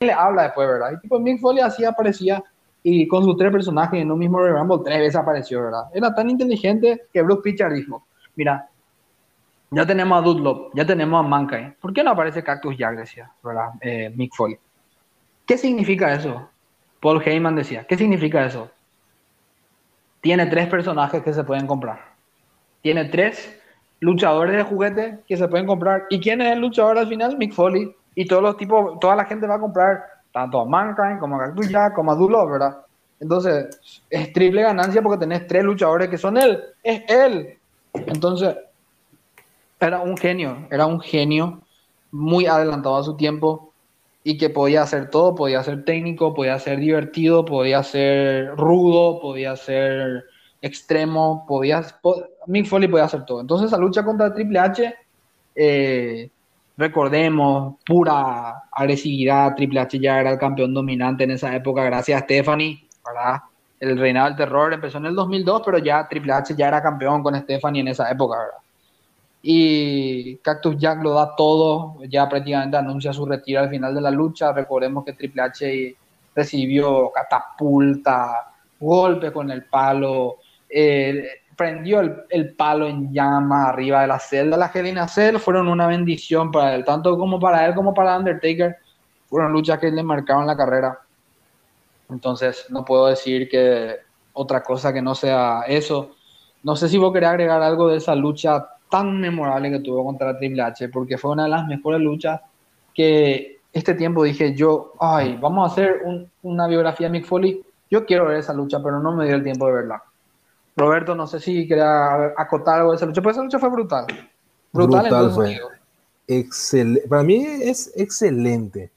le habla después, ¿verdad? Y tipo, Mick Foley así aparecía y con sus tres personajes en un mismo Rumble tres veces apareció, ¿verdad? Era tan inteligente que Bruce Pitcher dijo, mira, ya tenemos a Dudlop, ya tenemos a Mankind, ¿por qué no aparece Cactus Jack? Decía, ¿verdad? Eh, Mick Foley. ¿Qué significa eso? Paul Heyman decía, ¿qué significa eso? Tiene tres personajes que se pueden comprar. Tiene tres luchadores de juguete que se pueden comprar. ¿Y quién es el luchador al final? Mick Foley y todos los tipos, toda la gente va a comprar tanto a Mankind como a Cactus como a Dulo, ¿verdad? Entonces, es triple ganancia porque tenés tres luchadores que son él, es él. Entonces, era un genio, era un genio muy adelantado a su tiempo y que podía hacer todo, podía ser técnico, podía ser divertido, podía ser rudo, podía ser extremo, podía, Mick Foley podía hacer todo. Entonces, la lucha contra Triple H, eh, recordemos, pura agresividad, Triple H ya era el campeón dominante en esa época gracias a Stephanie, ¿verdad? El reinado del terror empezó en el 2002, pero ya Triple H ya era campeón con Stephanie en esa época, ¿verdad? Y Cactus Jack lo da todo, ya prácticamente anuncia su retiro al final de la lucha. Recordemos que Triple H recibió catapulta, golpe con el palo, eh, prendió el, palo en llama arriba de la celda. Las Helena Cell fueron una bendición para él, tanto como para él como para Undertaker. Fueron luchas que le marcaron la carrera. Entonces, no puedo decir que otra cosa que no sea eso. No sé si vos querés agregar algo de esa lucha tan memorable que tuvo contra Triple H, porque fue una de las mejores luchas que este tiempo dije yo, ay, vamos a hacer una biografía de Mick Foley. Yo quiero ver esa lucha, pero no me dio el tiempo de verla. Roberto, no sé si quería acotar algo de esa lucha, pero esa lucha fue brutal. Brutal, brutal fue. Excelente. Para mí es excelente.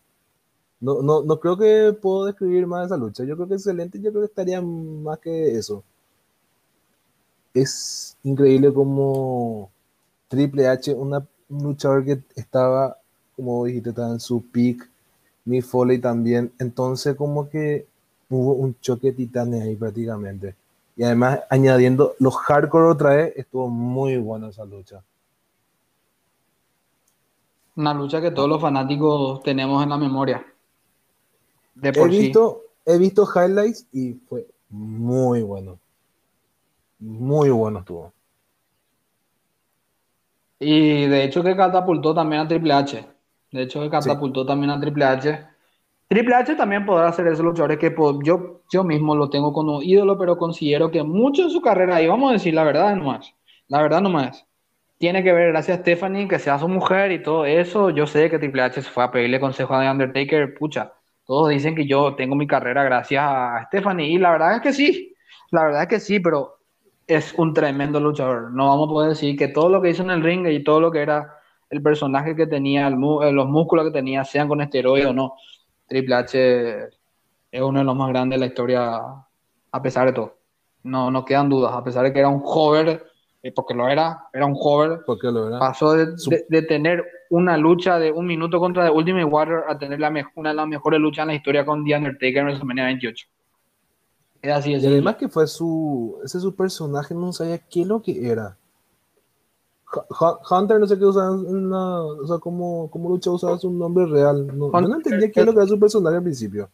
No, no, no creo que puedo describir más esa lucha. Yo creo que excelente, yo creo que estaría más que eso. Es increíble como Triple H, una, un luchador que estaba, como dijiste, estaba en su peak. Mi Foley también. Entonces, como que hubo un choque titanes ahí prácticamente. Y además, añadiendo los hardcore otra vez, estuvo muy buena esa lucha. Una lucha que todos los fanáticos tenemos en la memoria. De por he, visto, he visto highlights y fue muy bueno. Muy bueno estuvo. Y de hecho que catapultó también a Triple H. De hecho que catapultó también a Triple H. Triple H también podrá hacer esos luchadores que yo, yo mismo lo tengo como ídolo, pero considero que mucho de su carrera, y vamos a decir la verdad nomás, la verdad nomás, tiene que ver gracias a Stephanie, que sea su mujer y todo eso. Yo sé que Triple H se fue a pedirle consejo a The Undertaker, pucha, todos dicen que yo tengo mi carrera gracias a Stephanie, y la verdad es que sí, la verdad es que sí, pero es un tremendo luchador. No vamos a poder decir que todo lo que hizo en el ring y todo lo que era el personaje que tenía, los músculos que tenía, sean con esteroides o no Triple H es uno de los más grandes de la historia, a pesar de todo. No, no quedan dudas, a pesar de que era un joven, eh, porque lo era, era un joven, porque lo era. pasó de, tener una lucha de un minuto contra The Ultimate Warrior a tener la una de las mejores luchas en la historia con The Undertaker en WrestleMania 28. Es así, es y además que fue su, ese su personaje, no sabía qué lo que era. Hunter no sé qué usaba, o sea, como, como lucha usaba su nombre real. No, yo no entendía qué es lo que era su personaje al principio.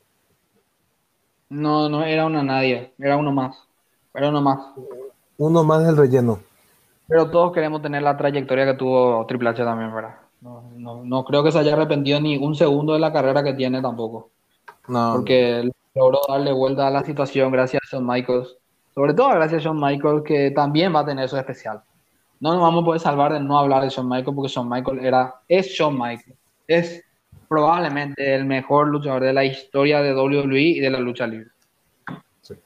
No, no era una nadie, era uno más. Era uno más. Uno más del relleno. Pero todos queremos tener la trayectoria que tuvo Triple H también, ¿verdad? No, no, no creo que se haya arrepentido ni un segundo de la carrera que tiene tampoco. No. Porque logró darle vuelta a la situación gracias a Shawn Michaels. Sobre todo gracias a Shawn Michaels, que también va a tener eso especial no nos vamos a poder salvar de no hablar de Shawn Michaels porque Shawn Michaels era, es Shawn Michaels. Es probablemente el mejor luchador de la historia de WWE y de la lucha libre.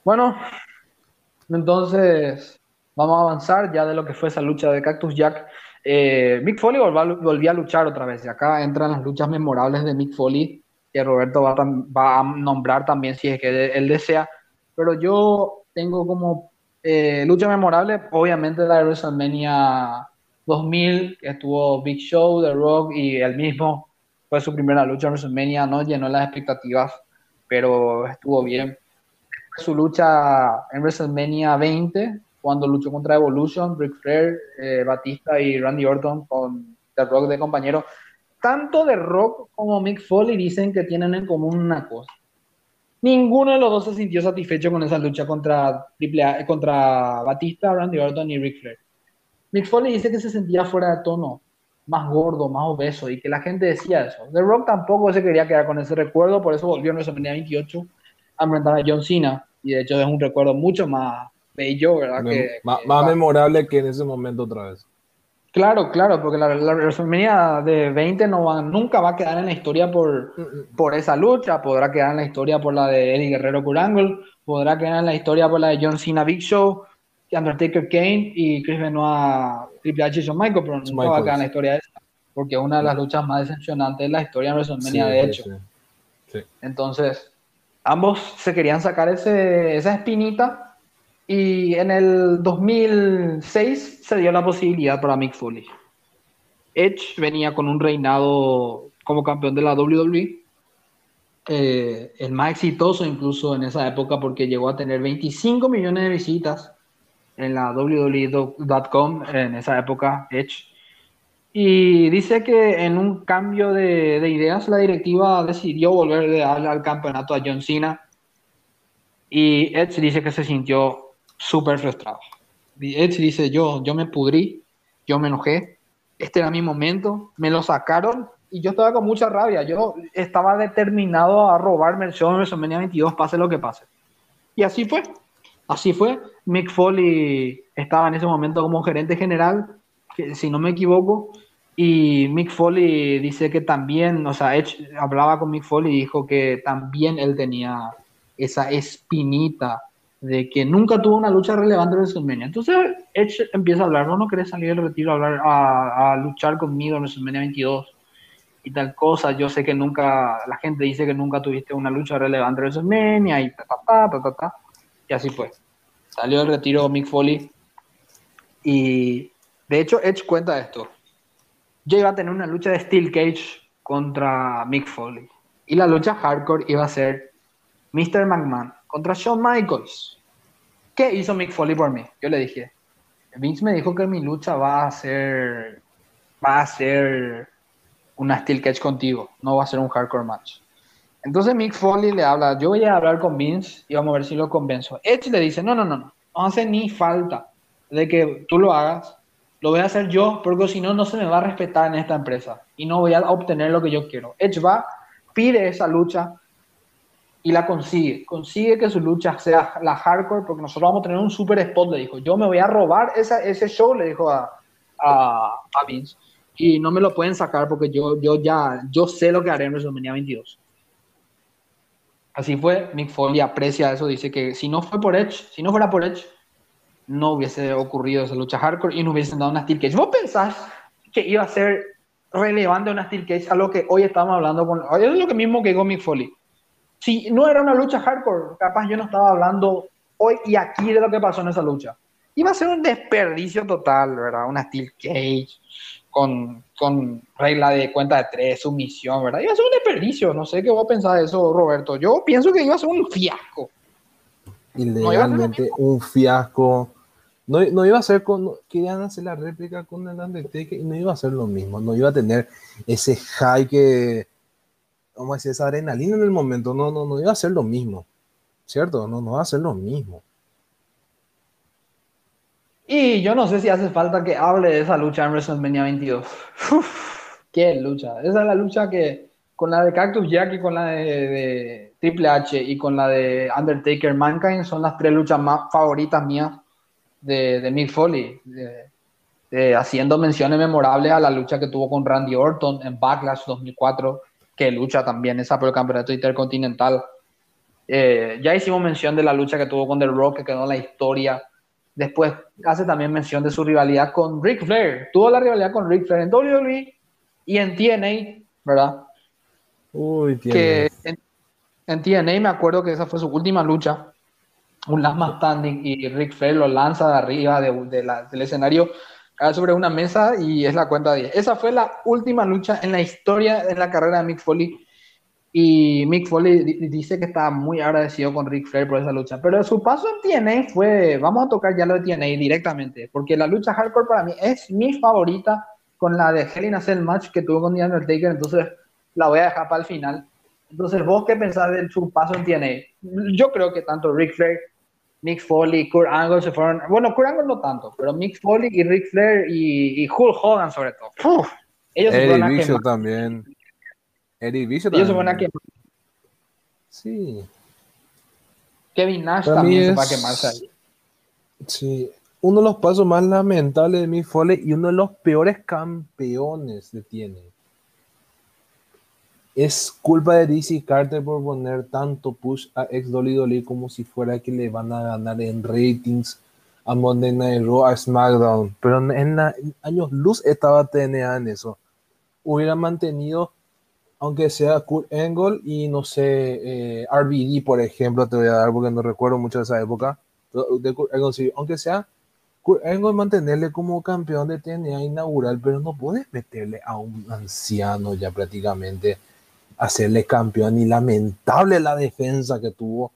Bueno, entonces vamos a avanzar ya de lo que fue esa lucha de Cactus Jack. Eh, Mick Foley volvió a luchar otra vez. Y acá entran las luchas memorables de Mick Foley, que Roberto va va a nombrar también si es que él desea. Pero yo tengo como eh, lucha memorable, obviamente la de WrestleMania 2000, que estuvo Big Show, The Rock y él mismo. Fue su primera lucha en WrestleMania, no llenó las expectativas, pero estuvo bien. Su lucha en WrestleMania 20, cuando luchó contra Evolution, Ric Flair, eh, Batista y Randy Orton con The Rock de compañero. Tanto The Rock como Mick Foley dicen que tienen en común una cosa Ninguno de los dos se sintió satisfecho con esa lucha contra, Triple contra Batista, Randy Orton y Ric Flair. Mick Foley dice que se sentía fuera de tono, más gordo, más obeso, y que la gente decía eso. The Rock tampoco se quería quedar con ese recuerdo, por eso volvió en WrestleMania 28 a enfrentar a John Cena, y de hecho es un recuerdo mucho más bello, ¿verdad? más memorable que en ese momento otra vez. Claro, claro, porque la, la WrestleMania de 20 no va, nunca va a quedar en la historia por, por esa lucha, podrá quedar en la historia por la de Eddie Guerrero Curangle, podrá quedar en la historia por la de John Cena Big Show, Undertaker Kane y Chris Benoit Triple H y Shawn Michaels, pero nunca va a quedar en la historia de esa, porque es una de las luchas más decepcionantes de la historia de WrestleMania, de hecho. Entonces, ambos se querían sacar ese, esa espinita y en el 2006 se dio la posibilidad para Mick Foley. Edge venía con un reinado como campeón de la WWE, eh, el más exitoso incluso en esa época porque llegó a tener 25 millones de visitas en la WWE.com en esa época, Edge. Y dice que en un cambio de, ideas la directiva decidió volver al campeonato a John Cena. Y Edge dice que se sintió súper frustrado. Edge dice, yo, yo me pudrí, yo me enojé, este era mi momento, me lo sacaron y yo estaba con mucha rabia, yo estaba determinado a robarme el show en WrestleMania 22, pase lo que pase. Y así fue, así fue. Mick Foley estaba en ese momento como gerente general, si no me equivoco, y Mick Foley dice que también, o sea, Edge hablaba con Mick Foley y dijo que también él tenía esa espinita de que nunca tuvo una lucha relevante en WrestleMania. Entonces Edge empieza a hablar, no, no querés salir del retiro a, hablar, luchar conmigo en WrestleMania 22 y tal cosa. Yo sé que nunca, la gente dice que nunca tuviste una lucha relevante en WrestleMania y Y así fue. Salió del retiro Mick Foley y de hecho Edge cuenta esto. Yo iba a tener una lucha de Steel Cage contra Mick Foley y la lucha hardcore iba a ser Mr. McMahon contra Shawn Michaels. ¿Qué hizo Mick Foley por mí? Yo le dije, Vince me dijo que mi lucha va a ser, va a ser una Steel Catch contigo, no va a ser un hardcore match. Entonces Mick Foley le habla, yo voy a hablar con Vince y vamos a ver si lo convenzo. Edge le dice, no, no, no, no, no hace ni falta de que tú lo hagas, lo voy a hacer yo, porque si no, no se me va a respetar en esta empresa y no voy a obtener lo que yo quiero. Edge va, pide esa lucha, y la consigue. Consigue que su lucha sea la hardcore porque nosotros vamos a tener un super spot, le dijo. Yo me voy a robar esa, ese show, le dijo a, a, a, Vince. Y no me lo pueden sacar porque yo, yo ya, yo sé lo que haré en WrestleMania 22. Así fue, Mick Foley aprecia eso, dice que si no fue por Edge, si no fuera por Edge, no hubiese ocurrido esa lucha hardcore y no hubiesen dado una Steel Cage. ¿Vos pensás que iba a ser relevante una Steel Cage a lo que hoy estamos hablando con... Es lo que mismo que Mick Foley si no era una lucha hardcore, capaz yo no estaba hablando hoy y aquí de lo que pasó en esa lucha. Iba a ser un desperdicio total, ¿verdad? Una Steel Cage con, con regla de cuenta de tres, sumisión, ¿verdad? Iba a ser un desperdicio. No sé qué vos pensás de eso, Roberto. Yo pienso que iba a ser un fiasco. Ilegalmente un fiasco. No, no, iba a ser con. Querían hacer la réplica con el Undertaker y no iba a ser lo mismo. No iba a tener ese high que vamos a decir, esa adrenalina en el momento, no, no, no iba a ser lo mismo, ¿cierto? No, no va a ser lo mismo. Y yo no sé si hace falta que hable de esa lucha en WrestleMania 22. qué lucha. Esa es la lucha que con la de Cactus Jack y con la de, Triple H y con la de Undertaker Mankind son las tres luchas más favoritas mías de, de Mick Foley. haciendo menciones memorables a la lucha que tuvo con Randy Orton en Backlash 2004 que lucha también esa por el campeonato intercontinental. Eh, ya hicimos mención de la lucha que tuvo con The Rock, que quedó en la historia. Después hace también mención de su rivalidad con Ric Flair. Tuvo la rivalidad con Ric Flair en WWE y en TNA, ¿verdad? Uy, TNA. Que en, TNA me acuerdo que esa fue su última lucha. Un last man standing y Ric Flair lo lanza de arriba del escenario sobre una mesa y es la cuenta 10. Esa fue la última lucha en la historia, en la carrera de Mick Foley. Y Mick Foley dice que está muy agradecido con Rick Flair por esa lucha. Pero su paso en TNA fue, vamos a tocar ya lo de TNA directamente, porque la lucha hardcore para mí es mi favorita con la de Hell in a Cell match que tuvo con The Undertaker, entonces la voy a dejar para el final. Entonces, ¿vos qué pensás de su paso en TNA? Yo creo que tanto Rick Flair Mick Foley, Kurt Angle se fueron. Bueno, Kurt Angle no tanto, pero Mick Foley y Rick Flair y, y Hulk Hogan, sobre todo. ellos se fueron a quemar. también. Eddie Vicio ellos se fueron a quemar. Sí. Kevin Nash también se va a quemarse ahí. Sí. Uno de los pasos más lamentables de Mick Foley y uno de los peores campeones que tiene es culpa de DC Carter por poner tanto push a ex Dolly Dolly como si fuera que le van a ganar en ratings a Monday Night Raw, a SmackDown. Pero en, años luz estaba TNA en eso. Hubiera mantenido, aunque sea Kurt Angle y no sé, eh, RBD, por ejemplo, te voy a dar porque no recuerdo mucho de esa época. De Kurt Angle, aunque sea Kurt Angle mantenerle como campeón de TNA inaugural, pero no puedes meterle a un anciano ya prácticamente hacerle campeón y lamentable la defensa que tuvo.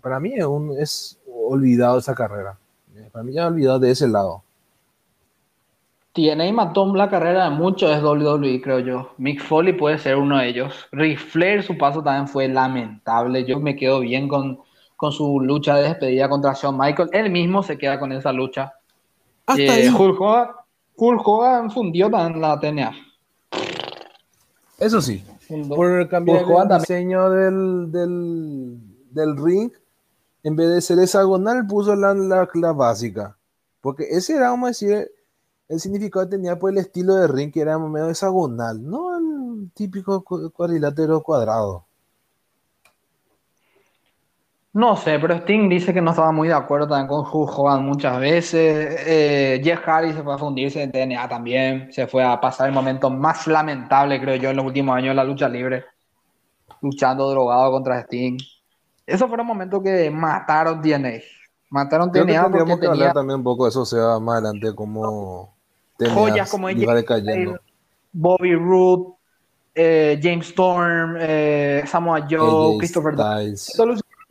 Para mí es, un, es olvidado esa carrera. Para mí ya he olvidado de ese lado. Tiene y mató la carrera de muchos es WWE, creo yo. Mick Foley puede ser uno de ellos. Ric Flair, su paso también fue lamentable. Yo me quedo bien con, con su lucha de despedida contra Shawn Michaels. Él mismo se queda con esa lucha. Hasta eh, Hulk, Hogan, Hulk Hogan fundió también la TNA. Eso sí, por cambiar el diseño del, del, ring, en vez de ser hexagonal, puso la, la, básica. Porque ese era, vamos a decir, el significado que tenía por el estilo de ring, que era medio hexagonal, no el típico cuadrilátero cuadrado. No sé, pero Sting dice que no estaba muy de acuerdo también con Hogan muchas veces. Eh, Jeff Hardy se fue a fundirse en TNA también. Se fue a pasar el momento más lamentable, creo yo, en los últimos años de la lucha libre. Luchando drogado contra Sting. Esos fueron momentos que mataron TNA. Mataron TNA creo que porque que hablar también un poco de eso, sea más adelante, como TNA joyas como ella, Bobby Roode, eh, James Storm, eh, Samoa Joe, Christopher Dykes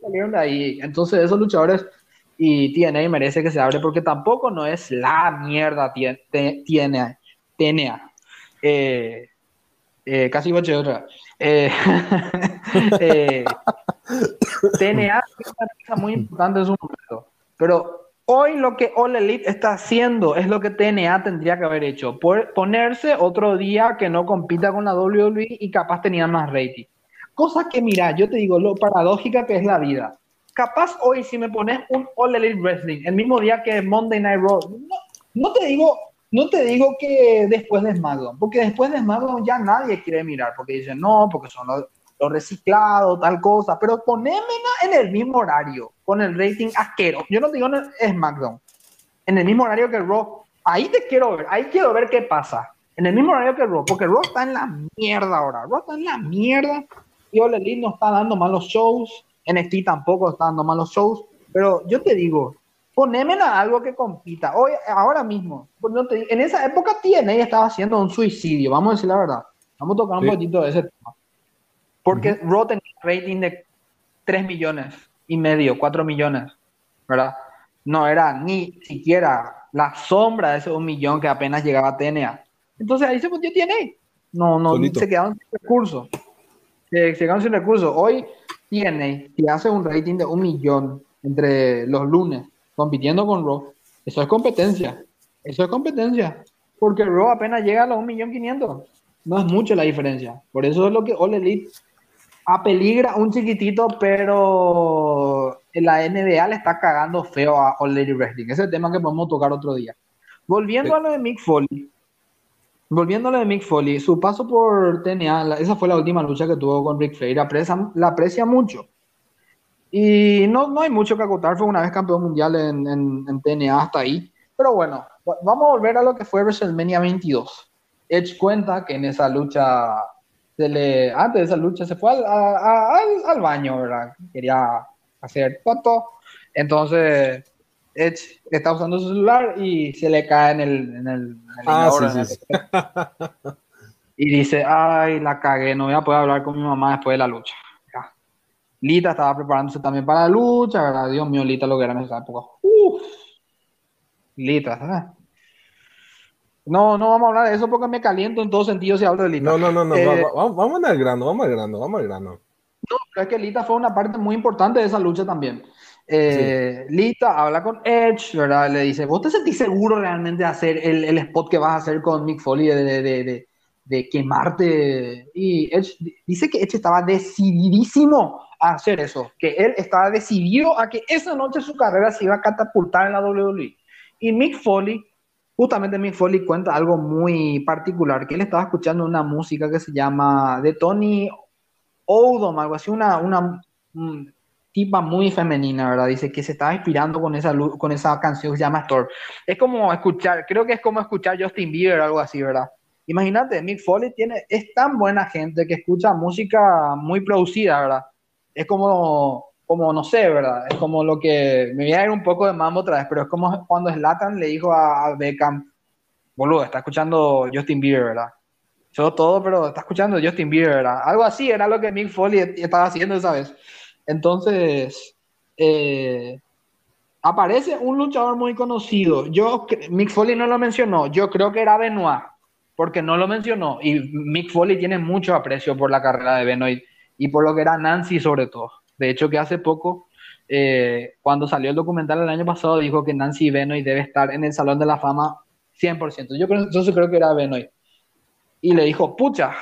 salieron. Entonces, esos luchadores y TNA merece que se hable porque tampoco no es la mierda TNA. TNA. Eh, eh, casi boche otra. Eh, eh, TNA es una cosa muy importante en su momento. Pero hoy lo que All Elite está haciendo es lo que TNA tendría que haber hecho. Por ponerse otro día que no compita con la WWE y capaz tenía más rating Cosa que, mira, yo te digo, lo paradójica que es la vida. Capaz hoy, si me pones un All Elite Wrestling, el mismo día que Monday Night Raw, no, no te digo no te digo que después de SmackDown, porque después de SmackDown ya nadie quiere mirar, porque dicen, no, porque son los, reciclados, tal cosa, pero ponémela en el mismo horario, con el rating asquero. Yo no te digo en SmackDown, en el mismo horario que Raw, ahí te quiero ver, ahí quiero ver qué pasa. En el mismo horario que Raw, porque Raw está en la mierda ahora, Raw está en la mierda, y Ole Elite no está dando malos shows, NXT tampoco está dando malos shows, pero yo te digo, ponémela algo que compita. Hoy, ahora mismo, pues en esa época TNA estaba haciendo un suicidio, vamos a decir la verdad. Vamos a tocar un poquito de ese tema. Porque uh tenía rating de 3 millones y medio, 4 millones, ¿verdad? No era ni siquiera la sombra de ese un millón que apenas llegaba a TNA. Entonces ahí se puso TNA. No, no, se quedaron sin recursos. Se, se, quedaron sin recursos. Hoy TNA, si hace un rating de un millón entre los lunes compitiendo con Raw. Eso es competencia. Eso es competencia. Porque Raw apenas llega a los 1.500.000. No es mucho la diferencia. Por eso es lo que All Elite apeligra un chiquitito, pero la NBA le está cagando feo a All Elite Wrestling. Ese es el tema que podemos tocar otro día. Volviendo a lo de Mick Foley. Volviendo a lo de Mick Foley, su paso por TNA, esa fue la última lucha que tuvo con Rick Flair, la aprecia mucho. Y no, no hay mucho que acotar, fue una vez campeón mundial en, en, TNA hasta ahí. Pero bueno, vamos a volver a lo que fue WrestleMania 22. Edge cuenta que en esa lucha, se le, antes de esa lucha, se fue al, al, baño, ¿verdad? Quería hacer foto. Entonces, Edge está usando su celular y se le cae en el. En el, ah, sí, sí, Y dice: Ay, la cagué, no voy a poder hablar con mi mamá después de la lucha. Lita estaba preparándose también para la lucha, ¿verdad? Dios mío, Lita lo que era en esa época. Uf. Lita, ¿sabes? No, no vamos a hablar de eso porque me caliento en todo sentido si hablo de Lita. No, no, no, no. Eh, vamos, al grano, vamos al grano, vamos al grano. No, pero es que Lita fue una parte muy importante de esa lucha también. Eh, Lita habla con Edge, ¿verdad? Le dice, ¿vos te sentís seguro realmente de hacer el, spot que vas a hacer con Mick Foley de, quemarte? Y Edge dice que Edge estaba decididísimo hacer eso, que él estaba decidido a que esa noche su carrera se iba a catapultar en la WWE. Y Mick Foley, justamente Mick Foley cuenta algo muy particular, que él estaba escuchando una música que se llama de Tony Oldham, algo así, una, una tipa muy femenina, ¿verdad? Dice que se estaba inspirando con esa, con esa canción que se llama Storm. Es como escuchar, creo que es como escuchar Justin Bieber, algo así, ¿verdad? Imagínate, Mick Foley tiene, es tan buena gente que escucha música muy producida, ¿verdad? es como, como, no sé, ¿verdad? Es como lo que, me voy a ir un poco de mambo otra vez, pero es como cuando Slatan le dijo a, Beckham, boludo, está escuchando Justin Bieber, ¿verdad? Yo todo, pero está escuchando Justin Bieber, ¿verdad? Algo así era lo que Mick Foley estaba haciendo esa vez. Entonces, eh, aparece un luchador muy conocido. Yo, Mick Foley no lo mencionó, yo creo que era Benoit, porque no lo mencionó. Y Mick Foley tiene mucho aprecio por la carrera de Benoit y por lo que era Nancy sobre todo. De hecho, que hace poco, eh, cuando salió el documental el año pasado, dijo que Nancy Benoit debe estar en el Salón de la Fama 100%. Yo creo, yo creo que era Benoit. Y le dijo, pucha,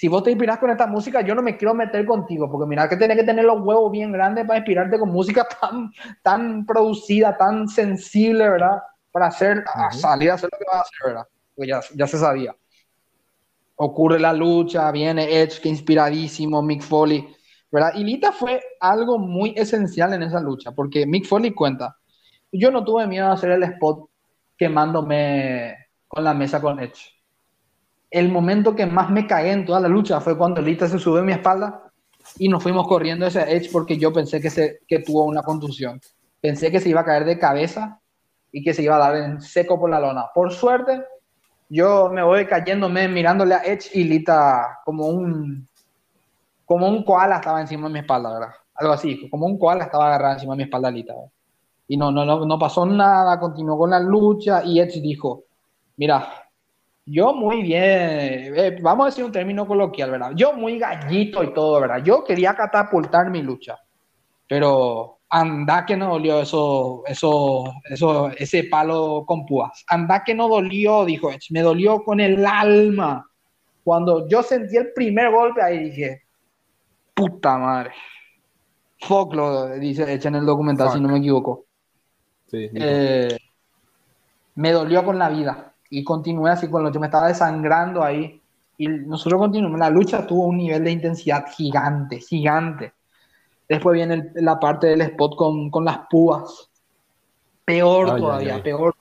si vos te inspiras con esta música, yo no me quiero meter contigo, porque mira que tenés que tener los huevos bien grandes para inspirarte con música tan, tan producida, tan sensible, ¿verdad? Para hacer, salir a hacer lo que vas a hacer, ¿verdad? Pues ya, ya se sabía ocurre la lucha, viene Edge, que inspiradísimo, Mick Foley, ¿verdad? Y Lita fue algo muy esencial en esa lucha, porque Mick Foley cuenta, yo no tuve miedo de hacer el spot quemándome con la mesa con Edge. El momento que más me cagué en toda la lucha fue cuando Lita se sube a mi espalda y nos fuimos corriendo ese Edge porque yo pensé que, se, que tuvo una contusión. Pensé que se iba a caer de cabeza y que se iba a dar en seco por la lona. Por suerte, yo me voy cayéndome mirándole a Edge y Lita como un como un koala estaba encima de mi espalda, ¿verdad? Algo así, como un koala estaba agarrado encima de mi espalda Lita. Y no, no, no, no pasó nada, continuó con la lucha y Edge dijo, mira, yo muy bien, eh, vamos a decir un término coloquial, ¿verdad? Yo muy gallito y todo, ¿verdad? Yo quería catapultar mi lucha, pero anda que no dolió eso, eso, eso, ese palo con púas. Anda que no dolió, dijo Edge. Me dolió con el alma. Cuando yo sentí el primer golpe ahí dije, puta madre. Fuck lo dice hecha en el documental, si no me equivoco. Sí. Eh, me dolió con la vida y continué así con lo yo me estaba desangrando ahí. Y nosotros continuamos la lucha tuvo un nivel de intensidad gigante gigante. Después viene el- la parte del spot con, con las púas. Peor Ay, todavía ay, ay. peor.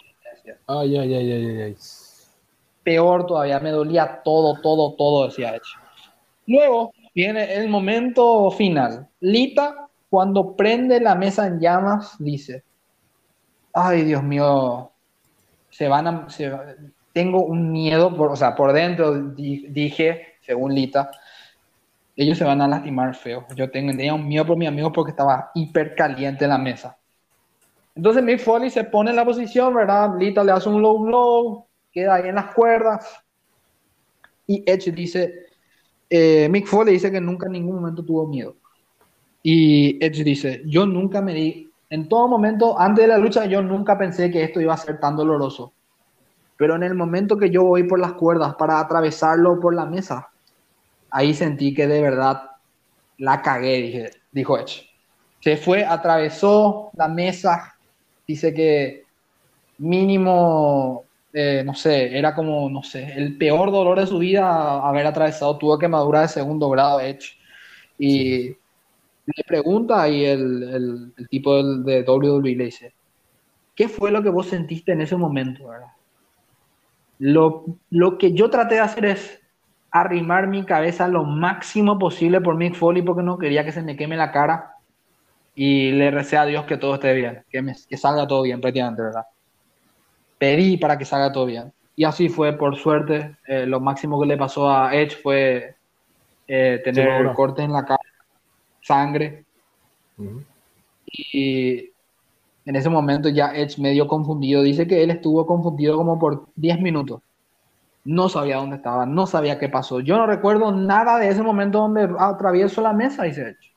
Ay, ay, ay, ay, ay, ay. peor todavía me dolía todo todo todo decía hecho luego viene el momento final. Lita cuando prende la mesa en llamas dice ay Dios mío se van a, tengo un miedo, por, o sea, por dentro di- dije, según Lita, ellos se van a lastimar feo. Yo tengo, tenía un miedo por mi amigo porque estaba hiper caliente la mesa. Entonces Mick Foley se pone en la posición, ¿verdad? Lita le hace un low blow, queda ahí en las cuerdas. Y Edge dice, eh, Mick Foley dice que nunca en ningún momento tuvo miedo. Y Edge dice, yo nunca me di, en todo momento, antes de la lucha, yo nunca pensé que esto iba a ser tan doloroso. Pero en el momento que yo voy por las cuerdas para atravesarlo por la mesa, ahí sentí que de verdad la cagué, dijo Edge. Se fue, atravesó la mesa, dice que mínimo, eh, no sé, era como, no sé, el peor dolor de su vida haber atravesado, tuvo quemadura de segundo grado Edge. Y le pregunta ahí el, el- el tipo del- de WWE, le dice, ¿qué fue lo que vos sentiste en ese momento? verdad? Lo, lo que yo traté de hacer es arrimar mi cabeza lo máximo posible por Mick Foley porque no quería que se me queme la cara y le recé a Dios que todo esté bien, que, me- que salga todo bien prácticamente, ¿verdad? Pedí para que salga todo bien. Y así fue, por suerte, eh, lo máximo que le pasó a Edge fue eh, tener Quemadura. cortes en la cara, sangre, y en ese momento ya Edge medio confundido. Dice que él estuvo confundido como por 10 minutos. No sabía dónde estaba, no sabía qué pasó. Yo no recuerdo nada de ese momento donde atravieso la mesa, dice Edge.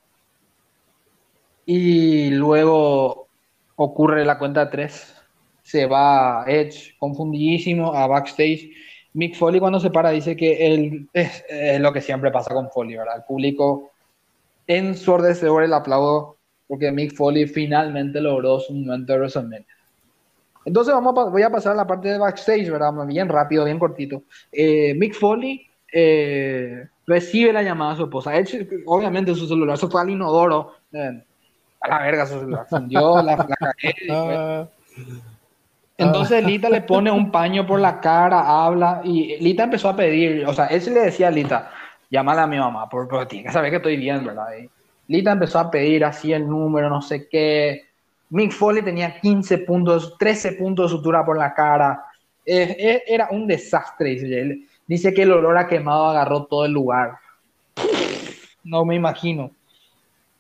Y luego ocurre la cuenta 3. Se va Edge confundidísimo a backstage. Mick Foley cuando se para dice que él es, es lo que siempre pasa con Foley, ¿verdad? El público ensordecedor el aplauso porque Mick Foley finalmente logró su momento de WrestleMania. Entonces vamos a, voy a pasar a la parte de backstage, ¿verdad? Bien rápido, bien cortito. Eh, Mick Foley eh, recibe la llamada de su esposa. Edge, obviamente su celular se fue al inodoro. eh, a la verga su celular. Fundió, la, la cagué, Ah, entonces Lita le pone un paño por la cara, habla y Lita empezó a pedir, o sea, él se le decía a Lita, llámale a mi mamá, por, por ti, que sabes que estoy bien, ¿verdad? Y Lita empezó a pedir así el número, no sé qué. Mick Foley tenía 15 puntos, 13 puntos de sutura por la cara. Eh, eh, era un desastre, dice él. Dice que el olor a quemado agarró todo el lugar. No me imagino.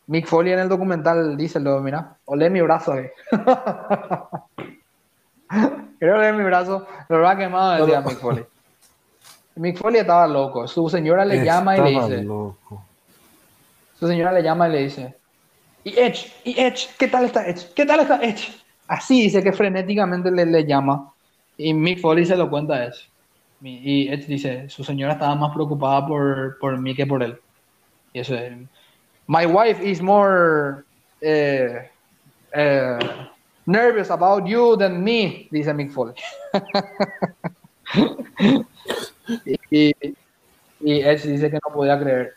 Mick Foley en el documental dice, lo, mira, olé mi brazo. eh". Creo que mi brazo lo había quemado, decía Mick Foley. Mick Foley estaba loco. Su señora le llama y le dice, loco. su señora le llama y le dice, y Edge, y Edge, ¿qué tal está Edge? ¿Qué tal está Edge? Así dice que frenéticamente le, le llama. Y Mick Foley se lo cuenta a Edge. Y Edge dice, su señora estaba más preocupada por, por mí que por él. Y eso es, My wife is more eh, eh, nervous about you than me, dice Mick Foley. y, y Edge dice que no podía creer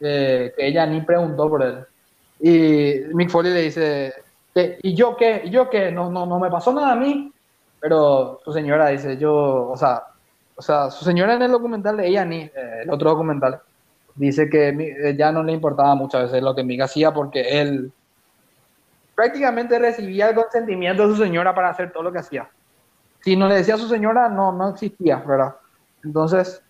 eh, que ella ni preguntó por él. Y Mick Foley le dice, "¿Qué? ¿y yo qué? ¿Y yo qué? No, no, no me pasó nada a mí. Pero su señora dice, yo, o sea, o sea, su señora en el documental de ella ni, eh, el otro documental, dice que eh, ya no le importaba muchas veces lo que Mick hacía porque él prácticamente recibía el consentimiento de su señora para hacer todo lo que hacía. Si no le decía a su señora, no, no existía, ¿verdad? Entonces,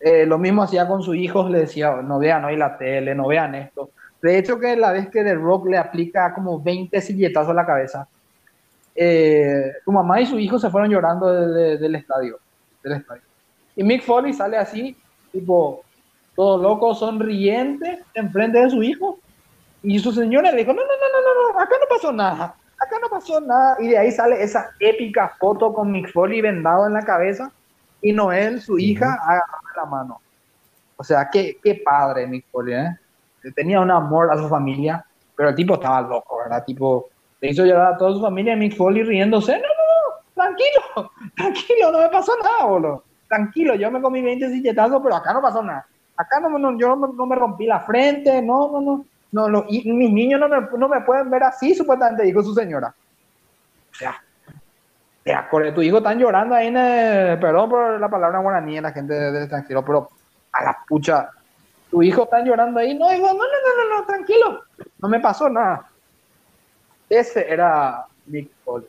eh, lo mismo hacía con sus hijos, le decía, no vean hoy la tele, no vean esto. De hecho, que la vez que The Rock le aplica como 20 silletazos a la cabeza, eh, su mamá y su hijo se fueron llorando de- de- del estadio, del estadio. Y Mick Foley sale así, tipo, todo loco, sonriente, enfrente de su hijo. Y su señora le dijo, no, no, no, no, no, no, acá no pasó nada, acá no pasó nada. Y de ahí sale esa épica foto con Mick Foley vendado en la cabeza y Noel, su hija, agarrando la mano. O sea, qué, qué padre Mick Foley, ¿eh? tenía un amor a su familia, pero el tipo estaba loco, ¿verdad? Tipo, le hizo llorar a toda su familia y Mick Foley riéndose, no, no, no, tranquilo, tranquilo, no me pasó nada, boludo. Tranquilo, yo me comí 20 silletazos, pero acá no pasó nada. Acá no, no yo no, me rompí la frente, no, no, no. no, no y mis niños no me, no me pueden ver así, supuestamente dijo su señora. O sea, tu hijo están llorando ahí en el, perdón por la palabra guaraní en la gente del extranjero, pero a la pucha, tu hijo está llorando ahí, no, hijo, no, no, no, no, no, tranquilo, no me pasó nada. Ese era Mick Foley.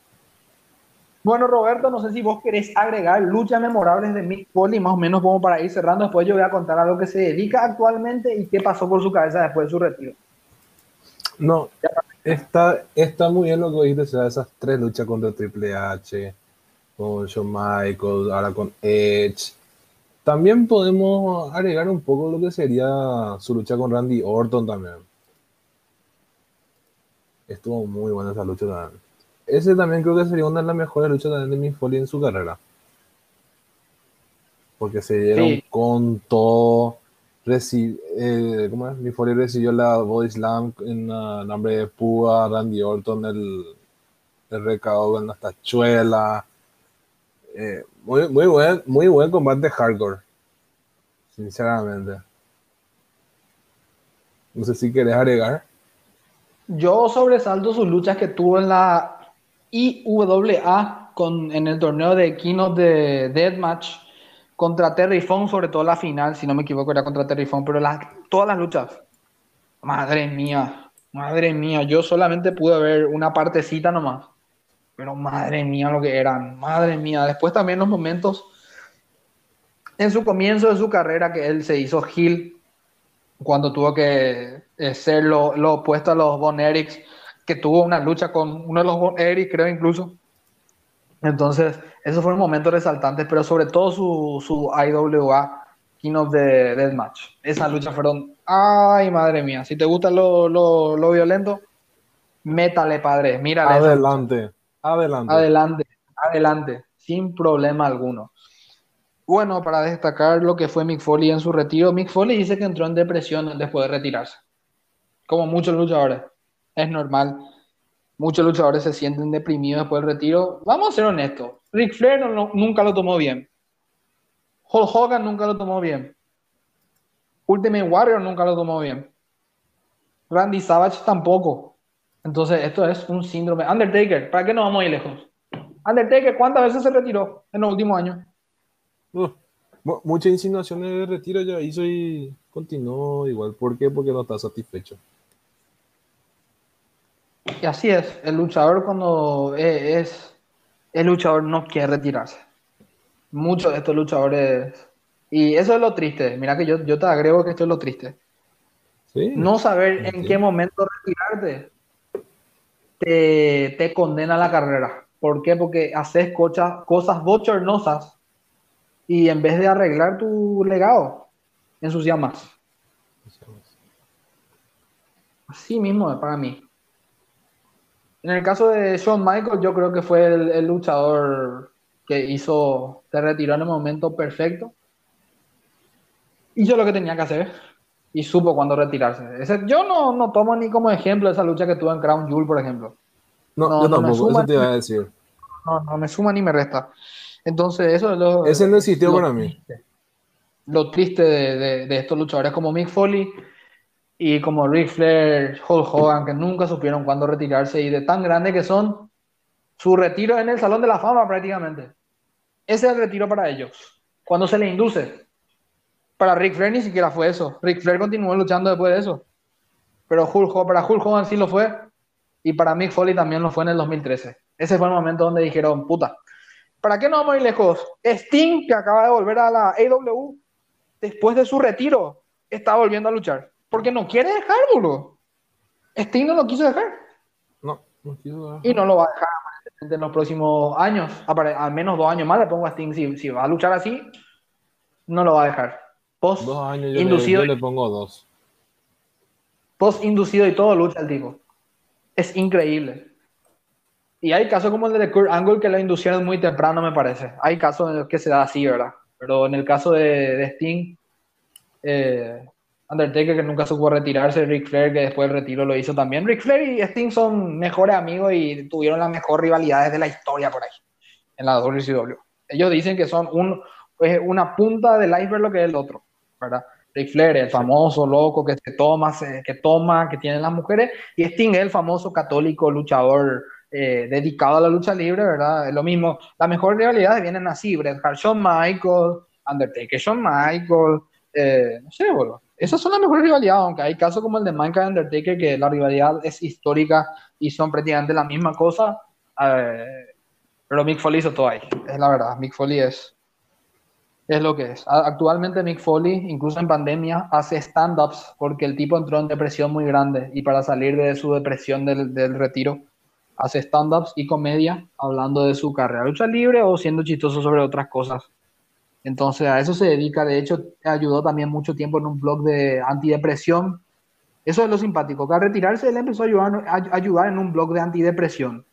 Bueno, Roberto, no sé si vos querés agregar luchas memorables de Mick Foley, más o menos como para ir cerrando. Después yo voy a contar a lo que se dedica actualmente y qué pasó por su cabeza después de su retiro. No, está, está muy bien lo que dijiste, o sea, esas tres luchas contra Triple H, con Shawn Michaels, ahora con Edge. También podemos agregar un poco lo que sería su lucha con Randy Orton también. Estuvo muy buena esa lucha también. Ese también creo que sería una de las mejores luchas de Mick Foley en su carrera. Porque se dieron con todo. Eh, ¿Cómo es? Mick Foley recibió la Body Slam en nombre de Púa, Randy Orton el, el recado con las tachuelas. Eh, muy, muy, buen, muy buen combate hardcore. Sinceramente. No sé si querés agregar. Yo sobresalto sus luchas que tuvo en la IWA con, en el torneo de Keynote de Deathmatch contra Terry Fong, sobre todo la final, si no me equivoco, era contra Terry Fong, pero todas las luchas, madre mía, madre mía, yo solamente pude ver una partecita nomás, pero madre mía lo que eran, madre mía, después también los momentos en su comienzo de su carrera que él se hizo heel cuando tuvo que eh, ser lo, lo opuesto a los Von Erichs que tuvo una lucha con uno de los Eric, creo incluso. Entonces, esos fueron momentos resaltantes, pero sobre todo su, su IWA King de Deathmatch. Match. Esas luchas fueron, ay, madre mía, si te gusta lo, lo, lo violento, métale, padre, mírale. Adelante, adelante. Adelante, adelante, sin problema alguno. Bueno, para destacar lo que fue Mick Foley en su retiro, Mick Foley dice que entró en depresión después de retirarse, como muchos luchadores es normal. Muchos luchadores se sienten deprimidos después del retiro. Vamos a ser honestos. Ric Flair nunca lo tomó bien. Hulk Hogan nunca lo tomó bien. Ultimate Warrior nunca lo tomó bien. Randy Savage tampoco. Entonces, esto es un síndrome. Undertaker, ¿para qué no vamos a ir lejos? Undertaker, ¿cuántas veces se retiró en los últimos años? muchas insinuaciones de retiro ya hizo y continuó igual. ¿Por qué? Porque no está satisfecho. Y así es, el luchador cuando es, el luchador no quiere retirarse. Muchos de estos luchadores, y eso es lo triste, mira que yo, yo te agrego que esto es lo triste. no saber en qué momento retirarte te, te condena la carrera. ¿Por qué? Porque haces cosas, cosas bochornosas y en vez de arreglar tu legado, ensucias más. Así mismo para mí. En el caso de Shawn Michaels, yo creo que fue el, luchador que hizo, se retiró en el momento perfecto. Hizo lo que tenía que hacer y supo cuándo retirarse. yo no, no, tomo ni como ejemplo esa lucha que tuvo en Crown Jewel, por ejemplo. No, no yo tampoco, eso te iba a decir. No, no me suma ni me resta. Entonces, eso es lo. Ese no existió para mí. Lo triste de, de estos luchadores como Mick Foley y como Ric Flair, Hulk Hogan, que nunca supieron cuándo retirarse y de tan grande que son, su retiro en el Salón de la Fama prácticamente. Ese es el retiro para ellos, cuando se le induce. Para Ric Flair ni siquiera fue eso. Ric Flair continuó luchando después de eso. Pero Hulk, para Hulk Hogan sí lo fue. Y para Mick Foley también lo fue en el 2013. Ese fue el momento donde dijeron, puta, ¿para qué no vamos a ir lejos? Sting, que acaba de volver a la AW, después de su retiro, está volviendo a luchar. Porque no quiere dejar, boludo. Sting no lo quiso dejar. No, no quiso dejar. Y no lo va a dejar en los próximos años. Al menos dos años más le pongo a Sting. Si, va a luchar así, no lo va a dejar. Post dos años yo, inducido, le, pongo dos. Post inducido y todo lucha el tipo. Es increíble. Y hay casos como el de Kurt Angle que lo inducieron muy temprano, me parece. Hay casos en los que se da así, ¿verdad? Pero en el caso de, de Sting, eh, Undertaker que nunca supo retirarse, Ric Flair que después del retiro lo hizo también. Ric Flair y Sting son mejores amigos y tuvieron las mejores rivalidades de la historia por ahí, en la WCW. Ellos dicen que son un, una punta del iceberg lo que es el otro, ¿verdad? Ric Flair, el famoso loco que se toma, que toma, que tienen las mujeres, y Sting es el famoso católico luchador eh, dedicado a la lucha libre, ¿verdad? Es lo mismo. Las mejores rivalidades vienen así, Bret Hart, Shawn Michael, Undertaker, Shawn Michael, eh, no sé, boludo. Esas son las mejores rivalidades, aunque hay casos como el de Mankind Undertaker, que la rivalidad es histórica y son prácticamente la misma cosa. Eh, pero Mick Foley hizo todo ahí, es la verdad. Mick Foley es, es lo que es. Actualmente Mick Foley, incluso en pandemia, hace stand-ups porque el tipo entró en depresión muy grande y para salir de su depresión del, del retiro, hace stand-ups y comedia hablando de su carrera lucha libre o siendo chistoso sobre otras cosas. Entonces a eso se dedica, de hecho ayudó también mucho tiempo en un blog de antidepresión. Eso es lo simpático, que al retirarse él empezó a ayudar, en un blog de antidepresión.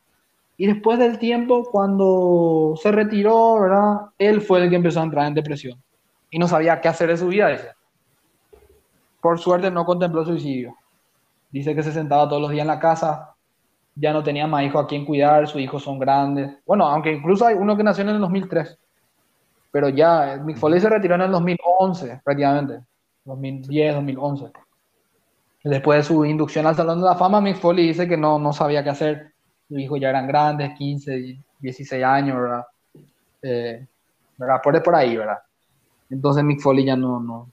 Y después del tiempo, cuando se retiró. Él fue el que empezó a entrar en depresión. Y no sabía qué hacer de su vida. Por suerte no contempló suicidio. Dice que se sentaba todos los días en la casa, ya no tenía más hijos a quien cuidar, sus hijos son grandes. Bueno, aunque incluso hay uno que nació en el 2003. Pero ya, Mick Foley se retiró en el 2011, prácticamente. 2010, 2011. Después de su inducción al Salón de la Fama, Mick Foley dice que no, no sabía qué hacer sus hijos ya eran grandes, 15, 16 años, ¿verdad? Eh, ¿verdad? Por, por ahí, ¿verdad? Entonces Mick Foley ya no, no.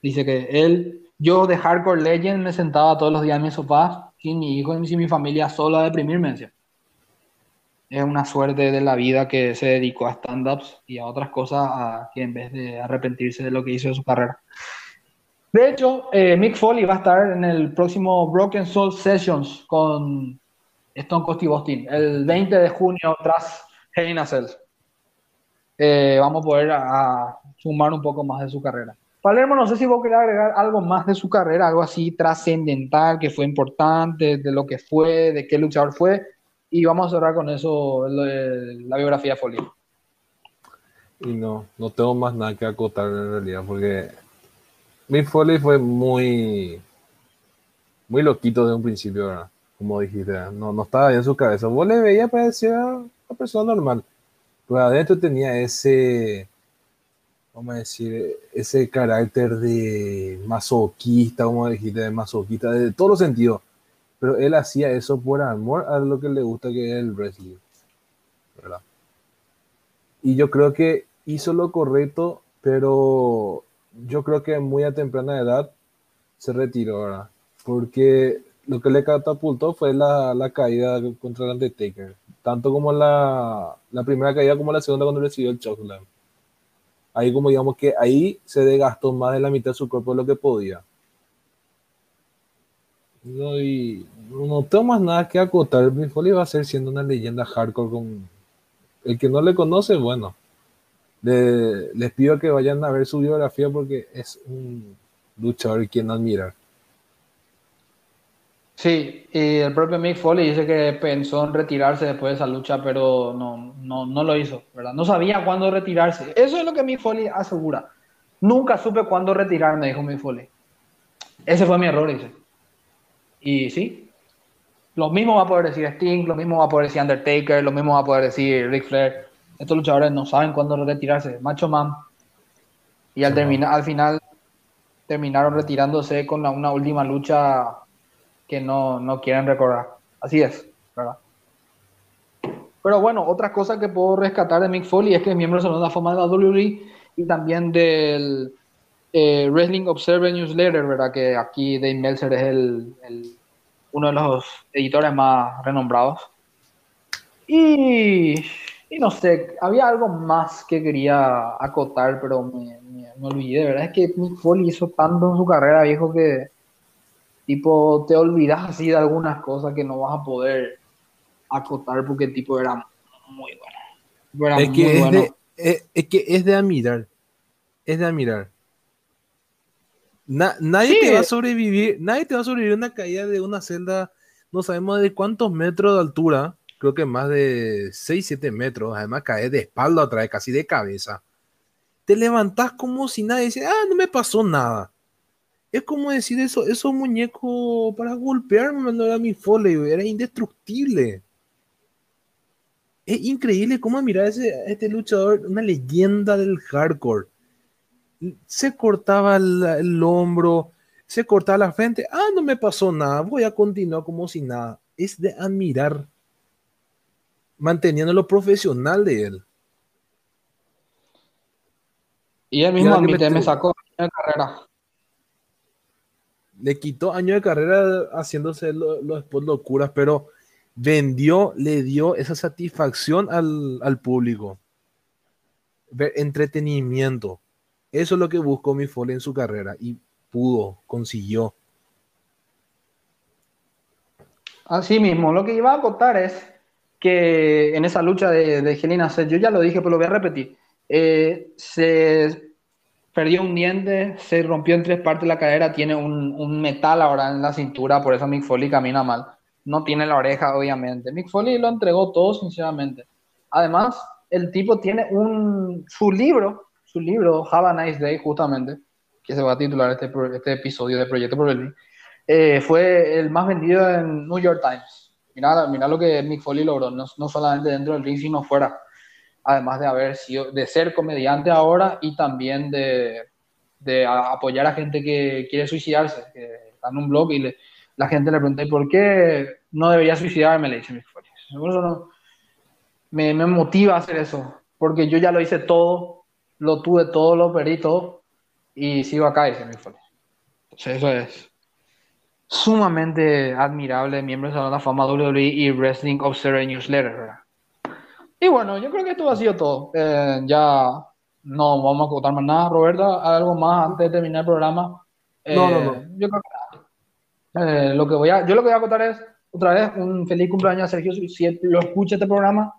Dice que él, yo de Hardcore Legend me sentaba todos los días en mi sofá, sin mi hijo y sin mi familia, solo a deprimirme. Decía. Es una suerte de la vida que se dedicó a stand-ups y a otras cosas a, que en vez de arrepentirse de lo que hizo de su carrera. De hecho, eh, Mick Foley va a estar en el próximo Broken Soul Sessions con Stone Cold Steve Austin, el 20 de junio tras Hell a eh, vamos a poder a, sumar un poco más de su carrera. Palermo, no sé si vos querés agregar algo más de su carrera, algo así trascendental, que fue importante, de lo que fue, de qué luchador fue, y vamos a cerrar con eso la biografía de Foley. Y no, no tengo más nada que acotar en realidad, porque mi Foley fue muy, muy loquito de un principio, ¿verdad? como dijiste, no, no estaba bien en su cabeza. Vos le veías parecía una persona normal, pero adentro tenía ese, vamos a decir, ese carácter de masoquista, como dijiste, de masoquista, de todos los sentidos. Pero él hacía eso por amor a lo que le gusta, que es el wrestling. ¿verdad? Y yo creo que hizo lo correcto, pero yo creo que muy a temprana edad se retiró, ¿verdad? Porque lo que le catapultó fue la, la caída contra el Undertaker. Tanto como la, la, primera caída como la segunda cuando recibió el chokeslam. Ahí como digamos que ahí se desgastó más de la mitad de su cuerpo de lo que podía. No, y no tengo más nada que acotar. Mi Foley va a ser siendo una leyenda hardcore con... El que no le conoce, bueno. les pido que vayan a ver su biografía porque es un luchador quien admirar. Sí, y el propio Mick Foley dice que pensó en retirarse después de esa lucha, pero no, no, no lo hizo, ¿verdad? No sabía cuándo retirarse. Eso es lo que Mick Foley asegura. Nunca supe cuándo retirarme, dijo Mick Foley. Ese fue mi error, dice. Y sí, lo mismo va a poder decir Sting, lo mismo va a poder decir Undertaker, lo mismo va a poder decir Ric Flair. Estos luchadores no saben cuándo retirarse. Macho Man. Y al, terminar, al final terminaron retirándose con una última lucha que no, no quieren recordar. Así es, ¿verdad? Pero bueno, otra cosa que puedo rescatar de Mick Foley es que es miembro de la Fama de la WWE y también del eh, Wrestling Observer Newsletter, ¿verdad? Que aquí Dave Meltzer es el, uno de los editores más renombrados. Y, y, no sé, había algo más que quería acotar, pero me, me, me olvidé, ¿verdad? Es que Mick Foley hizo tanto en su carrera, viejo, que tipo, te olvidas así de algunas cosas que no vas a poder acotar porque el tipo era muy bueno. es, que es, De, es, que es de admirar. Es de admirar. Nadie te va a sobrevivir, nadie te va a sobrevivir una caída de una celda, no sabemos de cuántos metros de altura, creo que más de 6, 7 metros, además cae de espalda otra vez, casi de cabeza. Te levantás como si nadie dice, ah, no me pasó nada es como decir eso, esos muñecos para golpearme no era mi foley, era indestructible. Es increíble cómo mirar ese, este luchador, una leyenda del hardcore. Se cortaba el, hombro, se cortaba la frente. Ah, no me pasó nada, voy a continuar como si nada. Es de admirar, manteniendo lo profesional de él. Y él mismo admite, me sacó de carrera le quitó años de carrera haciéndose los locuras, pero vendió, le dio esa satisfacción al, público. Ver entretenimiento. Eso es lo que buscó mi Foley en su carrera y pudo, consiguió. Así mismo, lo que iba a contar es que en esa lucha de, de Gelina yo ya lo dije, pero lo voy a repetir. Eh, se perdió un diente, se rompió en tres partes la cadera, tiene un, metal ahora en la cintura, por eso Mick Foley camina mal. No tiene la oreja, obviamente. Mick Foley lo entregó todo, sinceramente. Además, el tipo tiene un, su libro, su libro, Have a Nice Day, justamente, que se va a titular este, este episodio de Proyecto Pro eh, fue el más vendido en New York Times. Mira, mira lo que Mick Foley logró, no, no solamente dentro del ring, sino fuera además de haber sido, de ser comediante ahora y también de, de apoyar a gente que quiere suicidarse, que está en un blog y la gente le pregunta, ¿por qué no debería suicidarme? Le dice mi no, me, me, motiva a hacer eso, porque yo ya lo hice todo, lo tuve todo, lo perdí todo y sigo acá, dice mi Entonces eso es sumamente admirable, miembros de la fama WWE y Wrestling Observer Newsletter, ¿verdad? Y bueno, yo creo que esto ha sido todo. Eh, ya no vamos a contar más nada. Roberta, ¿algo más antes de terminar el programa? no, no, no. Eh, yo creo que eh, lo que voy a, yo lo que voy a contar es, otra vez, un feliz cumpleaños a Sergio. Si lo escucha este programa,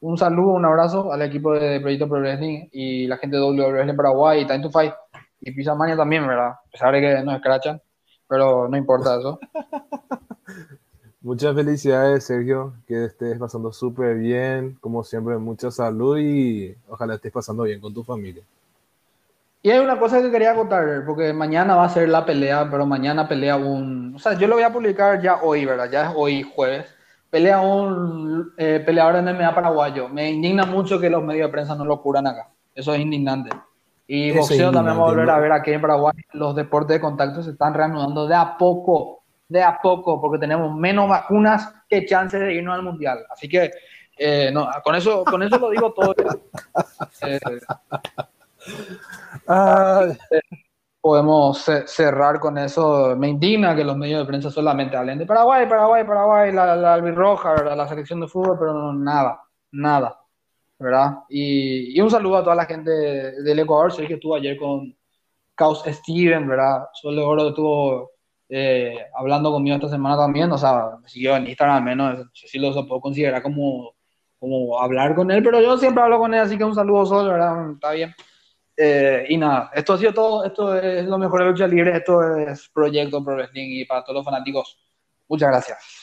un saludo, un abrazo al equipo de Proyecto Pro Wrestling y la gente de W Wrestling Paraguay y Time to Fight y Pizza Mania también, ¿verdad? A pesar de que nos escrachan, pero no importa eso. Muchas felicidades, Sergio, que estés pasando súper bien, como siempre, mucha salud y ojalá estés pasando bien con tu familia. Y hay una cosa que quería contar, porque mañana va a ser la pelea, pero mañana pelea un... O sea, yo lo voy a publicar ya hoy, ¿verdad? Ya es hoy jueves. Pelea un eh, peleador de MMA paraguayo. Me indigna mucho que los medios de prensa no lo curan acá. Eso es indignante. Y boxeo también vamos a volver a ver aquí en Paraguay. Los deportes de contacto se están reanudando de a poco de a poco, porque tenemos menos vacunas que chances de irnos al mundial. Así que, eh, no, con, eso, con eso lo digo todo. Eh, podemos cerrar con eso. Me indigna que los medios de prensa solamente hablen de Paraguay, Paraguay, Paraguay, la, la albirroja, la selección de fútbol, pero no, nada, nada. ¿verdad? Y, un saludo a toda la gente del Ecuador. Sé que estuvo ayer con Caos Steven, ¿verdad? Solo Oro estuvo eh, hablando conmigo esta semana también, o sea, me siguió en Instagram al menos, si lo puedo considerar como, como hablar con él, pero yo siempre hablo con él, así que un saludo solo, ¿verdad? Está bien. Eh, y nada, esto ha sido todo, esto es lo mejor de lucha libre, esto es Proyecto Pro Wrestling y para todos los fanáticos, muchas gracias.